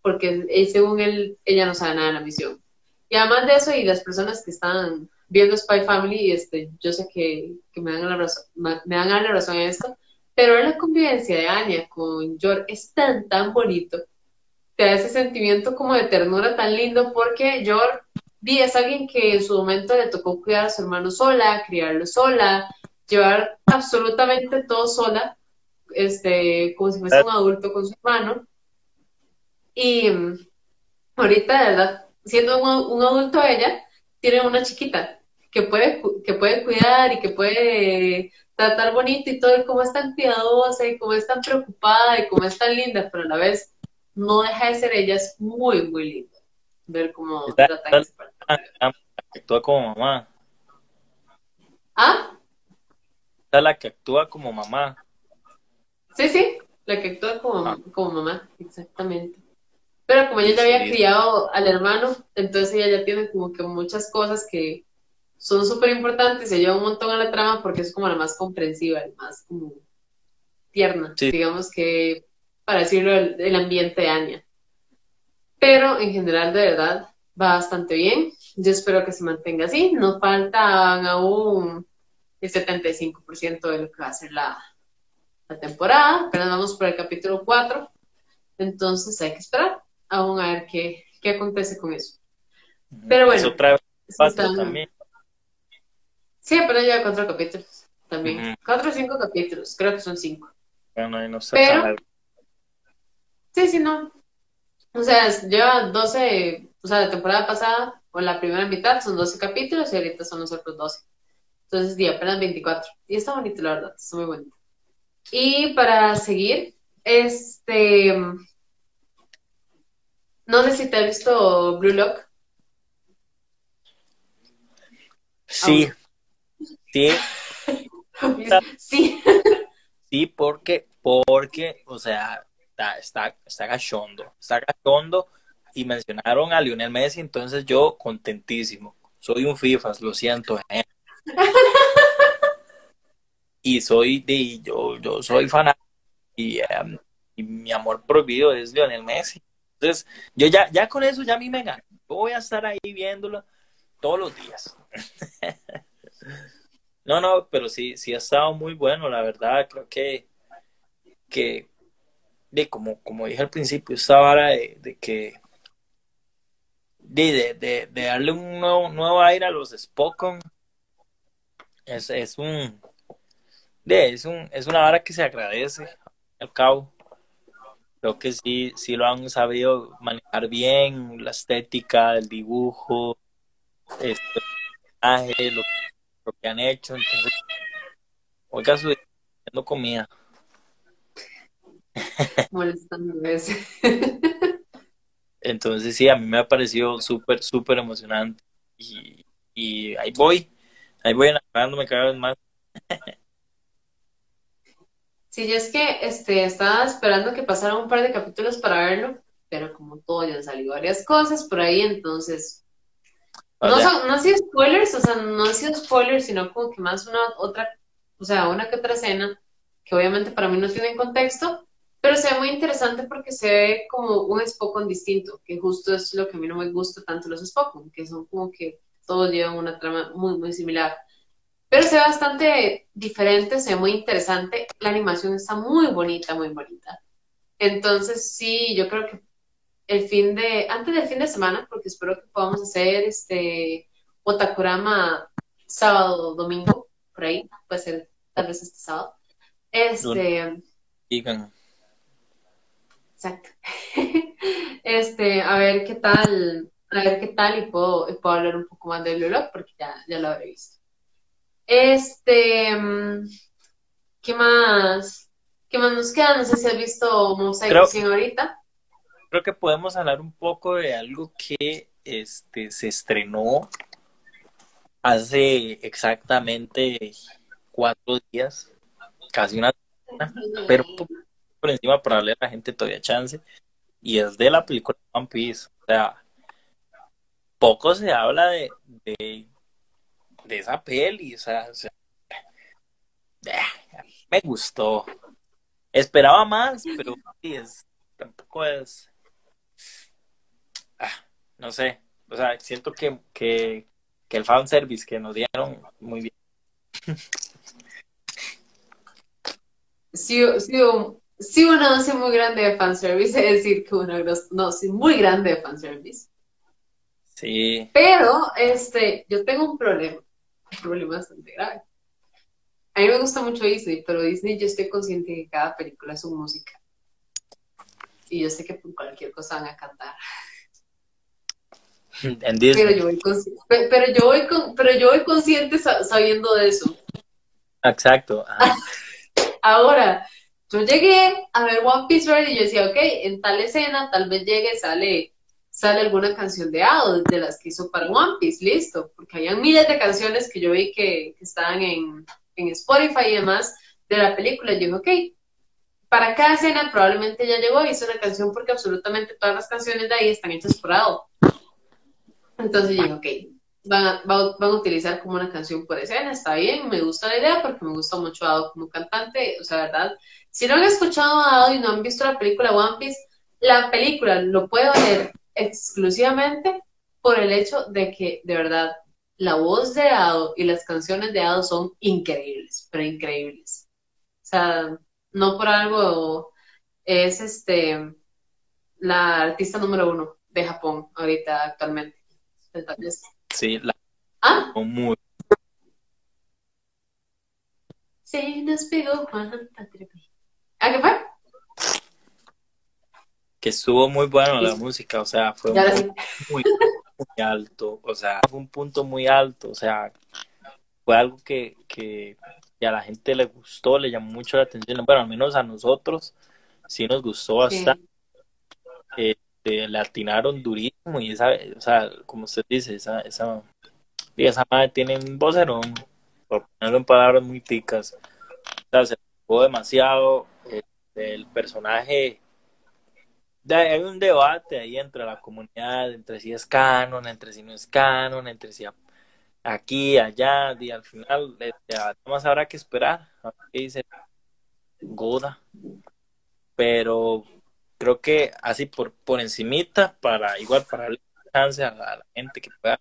porque según él, ella no sabe nada de la misión. Y además de eso, y las personas que están viendo Spy Family, este, yo sé que, me, dan la razón, me dan la razón en esto, pero la convivencia de Anya con George es tan, tan bonito te da ese sentimiento como de ternura tan lindo porque Yor es alguien que en su momento le tocó cuidar a su hermano sola, criarlo sola, llevar absolutamente todo sola, este, como si fuese un adulto con su hermano. Y mm, ahorita, de verdad, siendo un, adulto ella, tiene una chiquita que puede, que puede cuidar y que puede tratar bonito y todo, y como es tan cuidadosa y como es tan preocupada y como es tan linda, pero a la vez no deja de ser ella, es muy, muy lindo ver cómo trata Actúa como mamá. ¿Ah? La que actúa como mamá. Sí, sí, la que actúa como, ah. como mamá, exactamente. Pero como ella ya había criado al hermano, entonces ella ya tiene como que muchas cosas que son súper importantes, se lleva un montón a la trama porque es como la más comprensiva, la más como tierna. Digamos que para decirlo, el, ambiente de Anya. Pero en general, de verdad, va bastante bien. Yo espero que se mantenga así. Nos faltan aún el 75% de lo que va a ser la, la temporada. Pero vamos por el capítulo 4. Entonces hay que esperar aún a ver qué, qué acontece con eso. Pero bueno. otra también. Sí, pero ya cuatro capítulos también. Cuatro o cinco capítulos, creo que son cinco. Bueno, ahí no sé. Pero, Sí, sí, no. O sea, lleva 12, o sea, la temporada pasada, o la primera mitad, son 12 capítulos y ahorita son los otros 12. Entonces, día apenas 24. Y está bonito, la verdad, está muy bonito. Y para seguir, este. No sé si te has visto Blue Lock. Sí. Sí. *laughs* sí. Sí, porque, porque, o sea, está, está, está gachondo, está gachondo y mencionaron a Lionel Messi, entonces yo contentísimo. Soy un FIFA, lo siento. ¿eh? *laughs* y soy de, yo, yo soy fanático em, y, mi amor prohibido es Lionel Messi. Entonces, yo ya, ya con eso ya a mí me gana. voy a estar ahí viéndolo todos los días. *laughs* no, no, pero sí, sí ha estado muy bueno, la verdad. Creo que, que de como, como dije al principio, esta vara de, de que de, de, de, darle un nuevo, nuevo aire a los Spokon es, es un de, es un es una vara que se agradece al cabo creo que sí sí lo han sabido manejar bien la estética el dibujo este lo, lo que han hecho entonces oiga su comida *laughs* molestando Entonces sí, a mí me ha parecido súper, súper emocionante. Y, y, ahí voy, ahí voy enamorándome cada vez más. *laughs* Sí, yo es que este, estaba esperando que pasara un par de capítulos para verlo, pero como todo ya han salido varias cosas por ahí, entonces... No, son, no ha sido spoilers, o sea, no ha sido spoilers, sino como que más una otra, o sea, una que otra escena, que obviamente para mí no tiene contexto, pero se ve muy interesante porque se ve como un Spokon distinto, que justo es lo que a mí no me gusta tanto los Spokon, que son como que todos llevan una trama muy, muy similar. Pero se ve bastante diferente, se ve muy interesante. La animación está muy bonita, muy bonita. Entonces, sí, yo creo que el fin de, antes del fin de semana, porque espero que podamos hacer este Otakurama sábado, domingo, por ahí, puede ser tal vez este sábado. Este. Exacto. *laughs* este, a ver qué tal, a ver qué tal y puedo, puedo hablar un poco más del blog porque ya, ya lo habré visto. Este, ¿qué más? ¿Qué más nos queda? No sé si has visto Mosaic 100 ahorita. Creo que podemos hablar un poco de algo que este se estrenó hace exactamente cuatro días, casi una semana, pero por encima para darle a la gente todavía chance. Y es de la película One Piece. O sea, poco se habla de, de, esa peli. O sea, me gustó. Esperaba más, pero es, tampoco es. Ah, no sé. O sea, siento que, que, que el fanservice que nos dieron muy bien. Sí, sí, sí una dosis muy grande de fanservice, *laughs* es decir, que una dosis muy grande de fanservice. Sí. Pero, este, yo tengo un problema, un problema bastante grave. A mí me gusta mucho Disney, pero Disney yo estoy consciente de que cada película es su música. Y yo sé que por cualquier cosa van a cantar. En Disney. Pero yo voy, pero yo voy, pero yo voy consciente sabiendo de eso. Exacto. *laughs* Ahora, yo llegué a ver One Piece Red y yo decía, ok, en tal escena tal vez llegue, sale, sale alguna canción de Ado, de las que hizo para One Piece, listo, porque había miles de canciones que yo vi que, estaban en, Spotify y demás de la película. Yo dije, ok, para cada escena probablemente ya llegó y hizo una canción porque absolutamente todas las canciones de ahí están hechas por Ado. Entonces yo dije, ok, van a, van a, utilizar como una canción por escena, está bien, me gusta la idea porque me gusta mucho Ado como cantante, o sea, verdad, si no han escuchado a Ado y no han visto la película One Piece, la película lo puedo ver exclusivamente por el hecho de que, de verdad, la voz de Ado y las canciones de Ado son increíbles, pero increíbles. O sea, no por algo es este la artista número uno de Japón ahorita actualmente. Sí, la ¿Ah? muy. Sí, nos pegó Juan ¿A qué fue? Que estuvo muy bueno la música, o sea, fue muy, alto, o sea, fue un punto muy alto, o sea, fue algo que, que, a la gente le gustó, le llamó mucho la atención, bueno, al menos a nosotros sí nos gustó bastante. Este, le atinaron durísimo y esa, o sea, como usted dice, esa, esa, esa madre tiene un vocerón, por ponerlo en palabras muy ticas, o sea, se jugó demasiado, este, el personaje, hay un debate ahí entre la comunidad, entre si es canon, entre si no es canon, entre si aquí, allá, y al final, este, más habrá que esperar a ver qué dice Goda, pero creo que así por, por encimita, para igual para darle chance a la, gente que pueda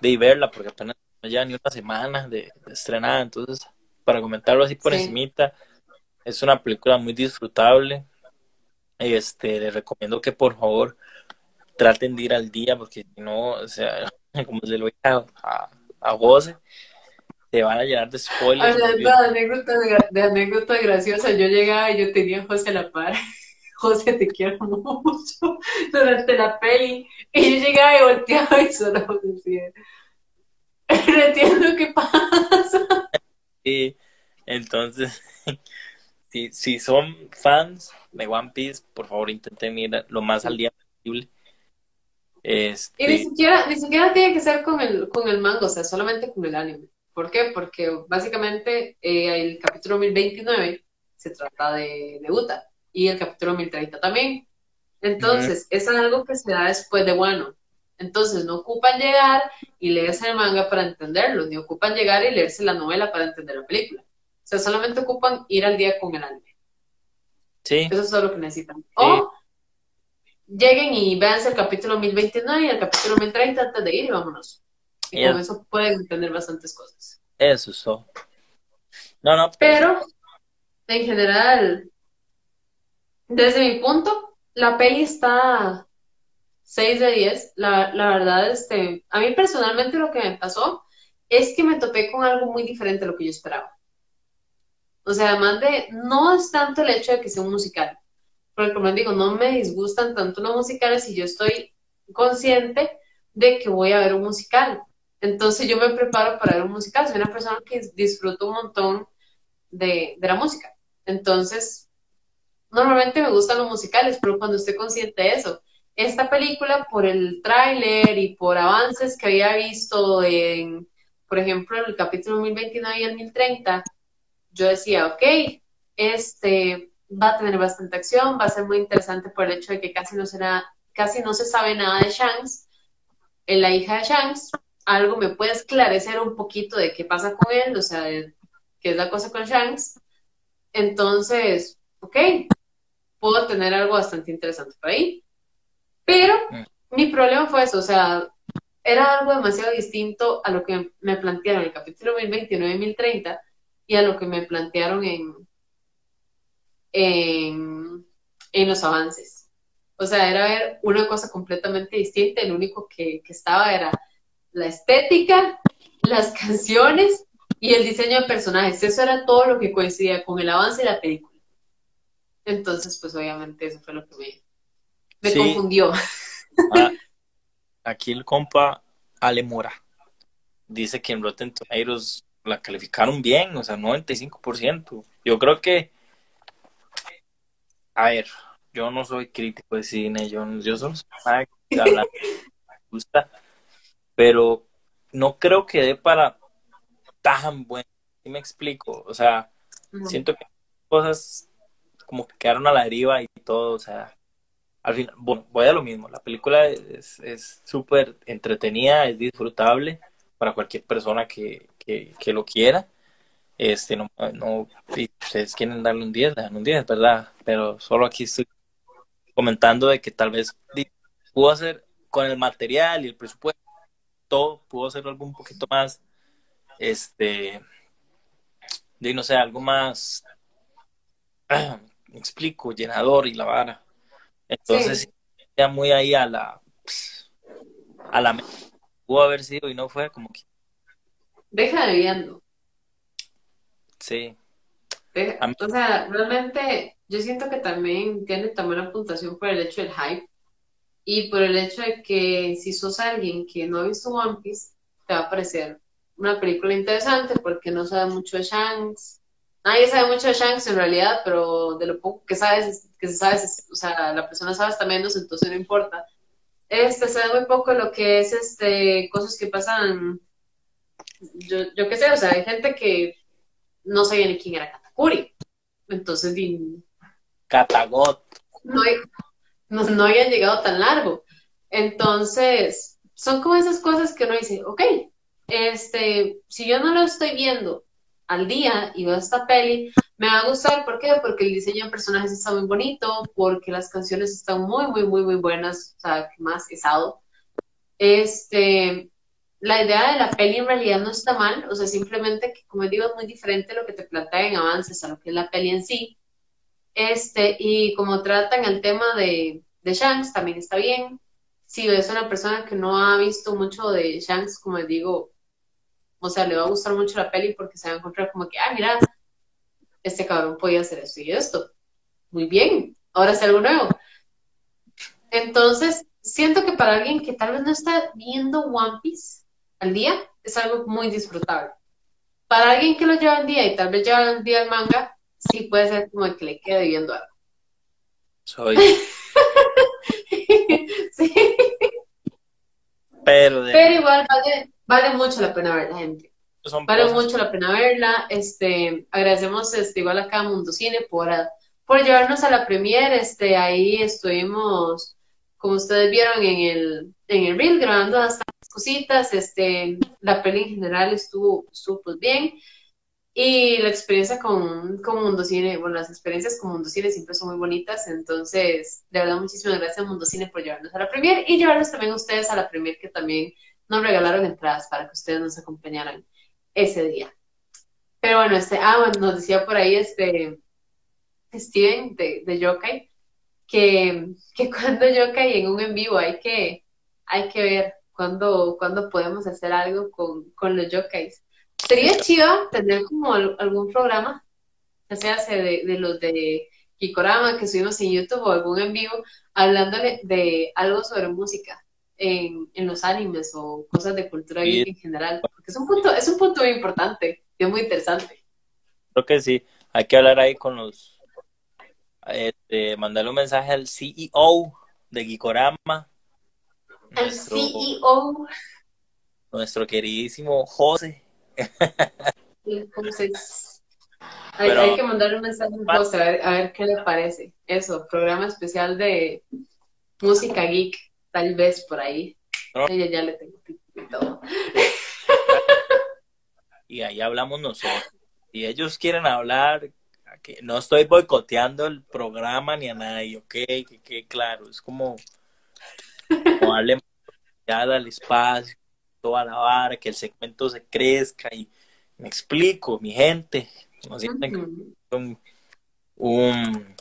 de verla, porque apenas ya ni una semana de, estrenada, entonces para comentarlo así por encimita, es una película muy disfrutable, este, les recomiendo que por favor traten de ir al día, porque si no, o sea, *laughs* como se lo dije a, a, a José, te van a llenar de spoilers. Hablando de anécdotas, de anécdotas graciosas, yo llegaba y yo tenía a José a la par. *laughs* José, te quiero mucho *laughs* durante la peli. Y yo llegaba y volteaba y solo decía, no entiendo qué pasa. Y entonces, si, si son fans de One Piece, por favor intenten ir lo más al día posible. Este... Y ni siquiera, ni siquiera tiene que ser con el, con el manga, o sea, solamente con el anime. ¿Por qué? Porque básicamente eh, el capítulo 1029 se trata de, de Uta y el capítulo 1030 también. Entonces, es algo que se da después de bueno. Entonces, no ocupan llegar y leerse el manga para entenderlo, ni ocupan llegar y leerse la novela para entender la película. O sea, solamente ocupan ir al día con el anime. Sí. Eso es todo lo que necesitan. O lleguen y vean el capítulo 1029 y el capítulo 1030 antes de ir y vámonos. Y con eso pueden entender bastantes cosas. Eso es todo. No, no. Pero, en general, desde mi punto, la peli está 6 de 10. La, la verdad, este, a mí personalmente lo que me pasó es que me topé con algo muy diferente a lo que yo esperaba. O sea, además de, no es tanto el hecho de que sea un musical, porque como digo, no me disgustan tanto los musicales y yo estoy consciente de que voy a ver un musical. Entonces yo me preparo para ver un musical, soy una persona que disfruto un montón de, de la música. Entonces, normalmente me gustan los musicales, pero cuando estoy consciente de eso, esta película por el tráiler y por avances que había visto en, por ejemplo, el capítulo 1029 y el 1030, yo decía, ok, este va a tener bastante acción, va a ser muy interesante por el hecho de que casi no, será, casi no se sabe nada de Shanks, en la hija de Shanks, algo me puede esclarecer un poquito de qué pasa con él, o sea, qué es la cosa con Shanks. Entonces, ok, puedo tener algo bastante interesante por ahí. Pero mm. mi problema fue eso, o sea, era algo demasiado distinto a lo que me plantearon en el capítulo 1029 y 1030 y a lo que me plantearon en, en, en, los avances. O sea, era ver una cosa completamente distinta, el único que, que estaba era la estética, las *laughs* canciones y el diseño de personajes. Eso era todo lo que coincidía con el avance de la película. Entonces, pues obviamente eso fue lo que me, confundió. Ah, *laughs* aquí el compa Alemora dice que en Rotten Tomatoes la calificaron bien, o sea, 95%. Yo creo que, a ver, yo no soy crítico de cine, yo, yo solo soy *laughs* me gusta, pero no creo que dé para tan bueno. ¿Sí me explico? O sea, siento que cosas como que quedaron a la deriva y todo, o sea, al final, bueno, voy a lo mismo, la película es súper entretenida, es disfrutable para cualquier persona que, que, lo quiera. Este, no, no, si ustedes quieren darle un 10, dan un 10, ¿verdad? Pero solo aquí estoy comentando de que tal vez pudo hacer con el material y el presupuesto, todo, pudo hacer algo un poquito más, este, de no sé, algo más *clears throat* me explico, llenador y la vara. Entonces, ya muy ahí a la, a la, pudo haber sido y no fue como que. Deja de viendo. Sí. O sea, realmente yo siento que también tiene también una puntuación por el hecho del hype y por el hecho de que si sos alguien que no ha visto One Piece, te va a parecer una película interesante porque no sabe mucho de Shanks, nadie sabe mucho de Shanks en realidad, pero de lo poco que sabes, que se sabe, o sea, la persona sabe hasta menos, entonces no importa. Este, se muy poco lo que es este, cosas que pasan, yo, yo qué sé, o sea, hay gente que no sabía ni quién era Katakuri. Entonces, Katagot. No, no, no habían llegado tan largo. Entonces, son como esas cosas que uno dice, ok, este, si yo no lo estoy viendo al día y veo esta peli, me va a gustar. ¿Por qué? Porque el diseño de personajes está muy bonito, porque las canciones están muy, muy, muy, muy buenas, o sea, más esado. Este, la idea de la peli en realidad no está mal, o sea, simplemente que, como digo, es muy diferente lo que te plantea en avances a lo que es la peli en sí. Este, y como tratan el tema de, de Shanks, también está bien. Si es una persona que no ha visto mucho de Shanks, como digo, o sea, le va a gustar mucho la peli porque se va a encontrar como que, ah, mira, este cabrón podía hacer esto y esto. Muy bien, ahora es algo nuevo. Entonces, siento que para alguien que tal vez no está viendo One Piece al día, es algo muy disfrutable. Para alguien que lo lleva al día y tal vez lleva al día el manga, sí puede ser como que le quede viendo algo. Soy. *laughs* sí. Pero, de- Pero igual vale, vale mucho la pena verla, gente. son Vale cosas- mucho la pena verla. Este, agradecemos este, igual acá a Mundo Cine por, por llevarnos a la premier. Este, ahí estuvimos, como ustedes vieron en el, en el reel, grabando bastantes cositas. Este, la peli en general estuvo, estuvo pues bien. Y la experiencia con, con Mundo Cine, bueno, las experiencias con Mundo Cine siempre son muy bonitas. Entonces, de verdad, muchísimas gracias a Mundo Cine por llevarnos a la premier y llevarnos también a ustedes a la premier que también nos regalaron entradas para que ustedes nos acompañaran ese día. Pero bueno, este, ah, bueno, nos decía por ahí este Steven de, de Yokai que, que *laughs* cuando Yokai en un en vivo hay que, hay que ver cuándo, cuándo podemos hacer algo con, con los Yokais. Sería chido tener como al- algún programa, ya sea de, de los de Kikorama que subimos en YouTube o algún en vivo, hablándole de algo sobre música en, en los animes o cosas de cultura Sí. en general. Porque es un punto, es un punto muy importante y es muy interesante. Creo que sí. Hay que hablar ahí con los. Este, mandarle un mensaje al CEO de Gikorama. El Nuestro, CEO, nuestro queridísimo José. entonces, hay, Pero- hay que mandarle un mensaje a José a ver, a ver qué le parece. Eso, programa especial de música geek, tal vez por ahí. No. Ella ya le tengo y todo. Y ahí hablamos nosotros. Si ellos quieren hablar, que no estoy boicoteando el programa ni a nadie, ok, que quede claro. Es como, como darle ya al espacio, toda la vara, que el segmento se crezca y me explico, mi gente. No sienten un, un-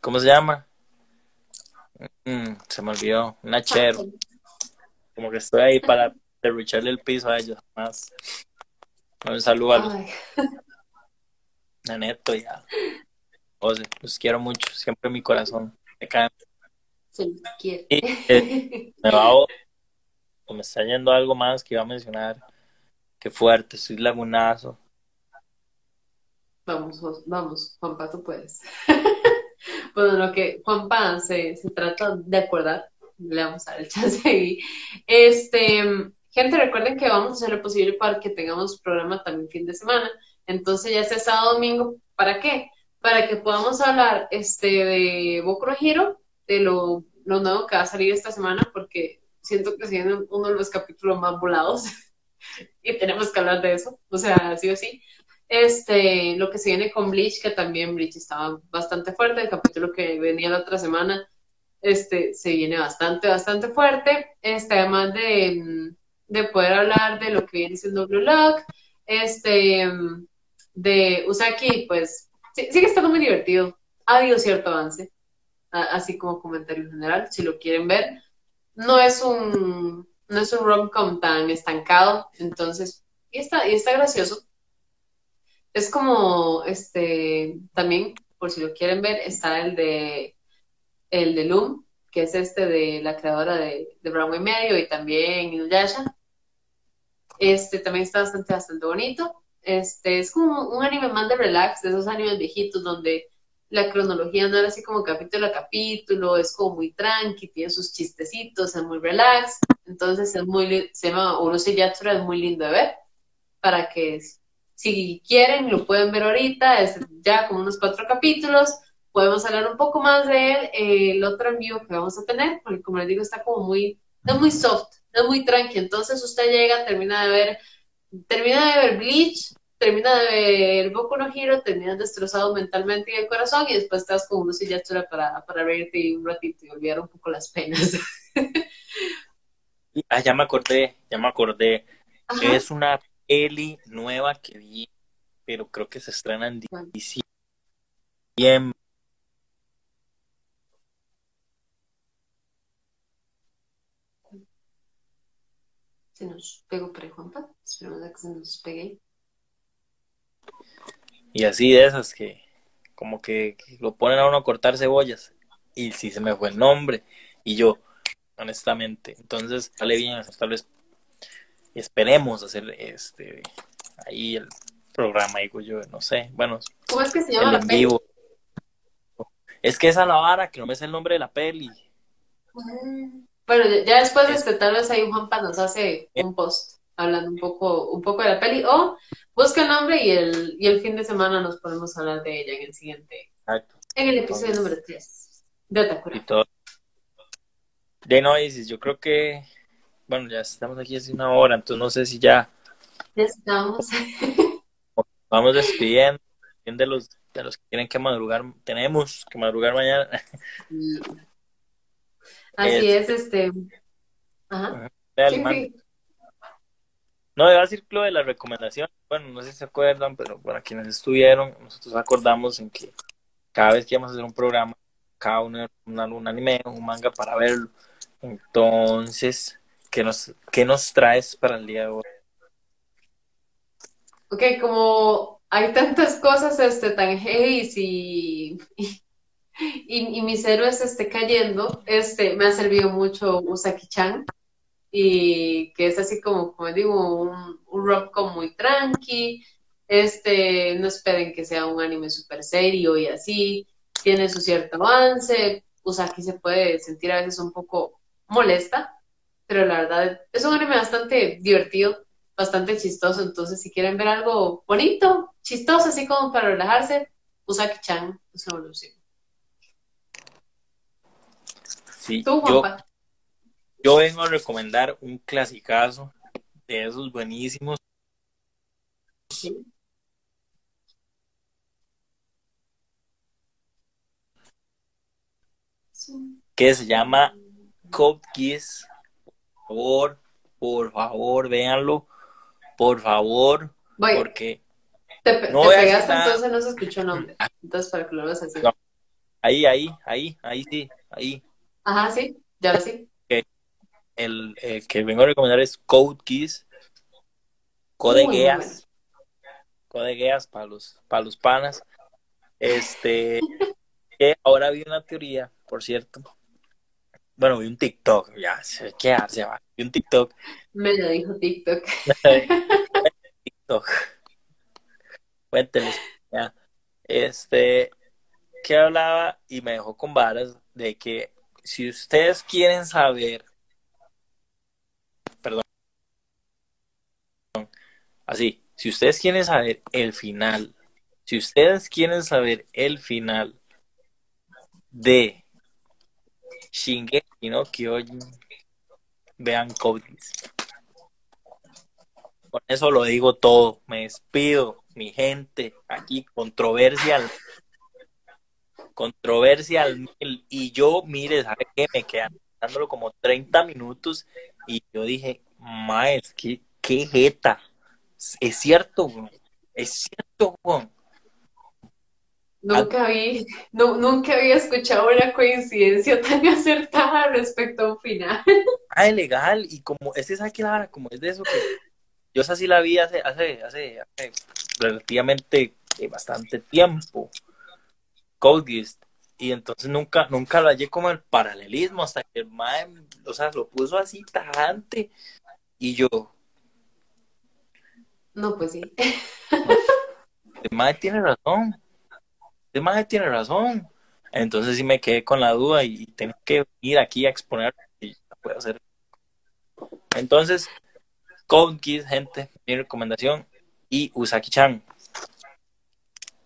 ¿cómo se llama? Mm, se me olvidó, una chero. Como que estoy ahí para derrucharle el piso a ellos más. Un saludo a los Ay, a Neto y a José. Los quiero mucho, siempre en mi corazón. Me caen. Se los quiere. Y, eh, me va o me está yendo algo más que iba a mencionar. Qué fuerte, soy lagunazo. Vamos, vamos, Juanpa, tú puedes. *laughs* Bueno, lo que Juanpa se, se trata de acordar, le vamos a dar el *laughs* chance ahí. Este, gente, recuerden que vamos a hacer lo posible para que tengamos programa también fin de semana. Entonces, ya sea sábado domingo, ¿para qué? Para que podamos hablar este, de Hero, de lo, lo nuevo que va a salir esta semana, porque siento que sigue uno de los capítulos más volados *laughs* y tenemos que hablar de eso, o sea, sí o sí. Este, lo que se viene con Bleach, que también Bleach estaba bastante fuerte, el capítulo que venía la otra semana, este, se viene bastante, bastante fuerte, este, además de, de poder hablar de lo que viene siendo Blue Lock, este, de Usaki, pues, sí- sigue estando muy divertido, ha habido cierto avance, así como comentario en general, si lo quieren ver, no es un, no es un rom-com tan estancado, entonces, y está, y está gracioso. Es como, este, también, por si lo quieren ver, está el de, el de Loom, que es este de la creadora de, de Broadway Medio y también Inuyasha. Este también está bastante, bastante bonito. Este es como un anime más de relax, de esos animes viejitos donde la cronología no era así como capítulo a capítulo, es como muy tranqui, tiene sus chistecitos, es muy relax. Entonces es muy, se llama Urusei Yatsura, es muy lindo de ver. Para que si quieren, lo pueden ver ahorita, es ya como unos cuatro capítulos. Podemos hablar un poco más de él. eh, el otro envío que vamos a tener, porque como les digo, está como muy, es muy soft, es muy tranqui. Entonces usted llega, termina de ver, termina de ver Bleach, termina de el Boku no Hero, terminas destrozado mentalmente y el corazón y después estás con una silla para, para reírte un ratito y olvidar un poco las penas. *laughs* ah, ya me acordé, ya me acordé. Es una peli nueva que vi, pero creo que se estrena en diciembre. Se nos pegó pre Juanpa, esperemos a que se nos pegue y así de esas que como que, que lo ponen a uno a cortar cebollas. Y si se me fue el nombre. Y yo, honestamente. Entonces, sale bien, tal vez esperemos hacer este ahí el programa, digo yo, no sé. Bueno, ¿Cómo es que se el la en peli? vivo. Es que esa es la vara, que no me sé el nombre de la peli. Mm. Bueno, ya- después de Es- este, tal vez ahí Juanpa nos hace un post hablando un poco, un poco de la peli, o busca el nombre y el, y el fin de semana nos ponemos a hablar de ella en el siguiente, Exacto. en el episodio número 3 de Y Otakura. todo. De no, Isis, yo creo que, bueno, ya estamos aquí hace una hora, entonces no sé si ya Ya estamos. *laughs* vamos despidiendo de los, de los que tienen que madrugar, tenemos que madrugar mañana. *laughs* Así Es- es, este. Ajá. Sí. No, iba a decir de la recomendación. Bueno, no sé si se acuerdan, pero para quienes estuvieron, nosotros acordamos en que cada vez que íbamos a hacer un programa, cada uno un, un anime, un manga para verlo. Entonces, ¿qué nos, qué nos traes para el día de hoy? Ok, como hay tantas cosas este, tan heavy y, *laughs* y, y mis héroes este, cayendo, este, me ha servido mucho Usaki-chan. Y que es así como, como digo, un, un rom-com muy tranqui. Este, no esperen que sea un anime súper serio y así. Tiene su cierto avance. Usaki se puede sentir a veces un poco molesta, pero la verdad es un anime bastante divertido bastante chistoso. Entonces, si quieren ver algo bonito, chistoso, así como para relajarse, Usaki-chan es una evolución. Sí, Tú, yo. Yo vengo a recomendar un clasicazo de esos buenísimos. Que se llama Code Geass. Por favor, por favor, véanlo. Por favor, Voy, porque te, no te pegaste, nada. entonces no se escuchó nombre. Entonces, para que lo veas así. Ahí, ahí, ahí, ahí sí, ahí. Ajá, sí, ya lo sí. El, el que vengo a recomendar es Code Geass. Code Geass. Code Geass para los, para los panas. Este, *laughs* que ahora vi una teoría, por cierto. Bueno, vi un TikTok, ya, qué hace, va. Vi un TikTok Me lo dijo TikTok. *laughs* TikTok. Cuénteles. Ya. Este, que hablaba y me dejó con varas de que si ustedes quieren saber, perdón, así, si ustedes quieren saber el final, si ustedes quieren saber el final de Shingeki no Kyojin, vean Geass. Con eso lo digo todo. Me despido, mi gente. Aquí, controversial. Controversial. Y yo, mire, ¿sabe qué? Me quedan dándolo como 30 minutos. Y yo dije, maes, qué, qué jeta. Es cierto, weón. Es cierto, weón. Nunca vi, no, nunca había escuchado una coincidencia *laughs* tan acertada respecto a un final. Ah, legal. Y como, es esa clara, como es de eso que yo esa sí la vi hace, hace, hace, hace relativamente eh, bastante tiempo. Geass. Y entonces nunca, nunca lo hallé como el paralelismo hasta que el mae, o sea, lo puso así tajante. Y yo, No, pues sí. el mae tiene razón. El mae tiene razón. Entonces sí me quedé con la duda y tengo que ir aquí a exponer y no puedo hacer. Entonces, Code Geass, gente, mi recomendación. Y Usaki-chan.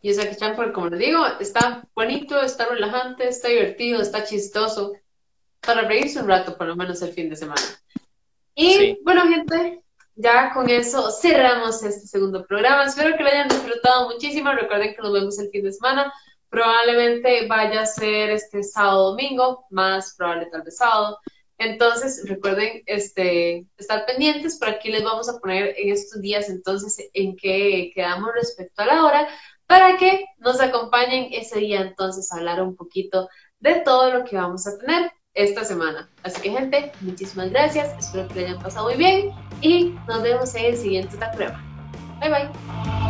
Y Usaki-chan, por- como les digo, está bonito, está relajante, está divertido, está chistoso. Para reírse un rato, por lo menos el fin de semana. Y Sí. bueno, gente, ya con eso cerramos este segundo programa. Espero que lo hayan disfrutado muchísimo. Recuerden que nos vemos el fin de semana. Probablemente vaya a ser este sábado domingo, más probable tal vez sábado. Entonces, recuerden este, estar pendientes. Por aquí les vamos a poner en estos días entonces en qué quedamos respecto a la hora para que nos acompañen ese día entonces a hablar un poquito de todo lo que vamos a tener. Esta semana. Así que gente, muchísimas gracias, espero que le hayan pasado muy bien y nos vemos en el siguiente prueba. Bye bye.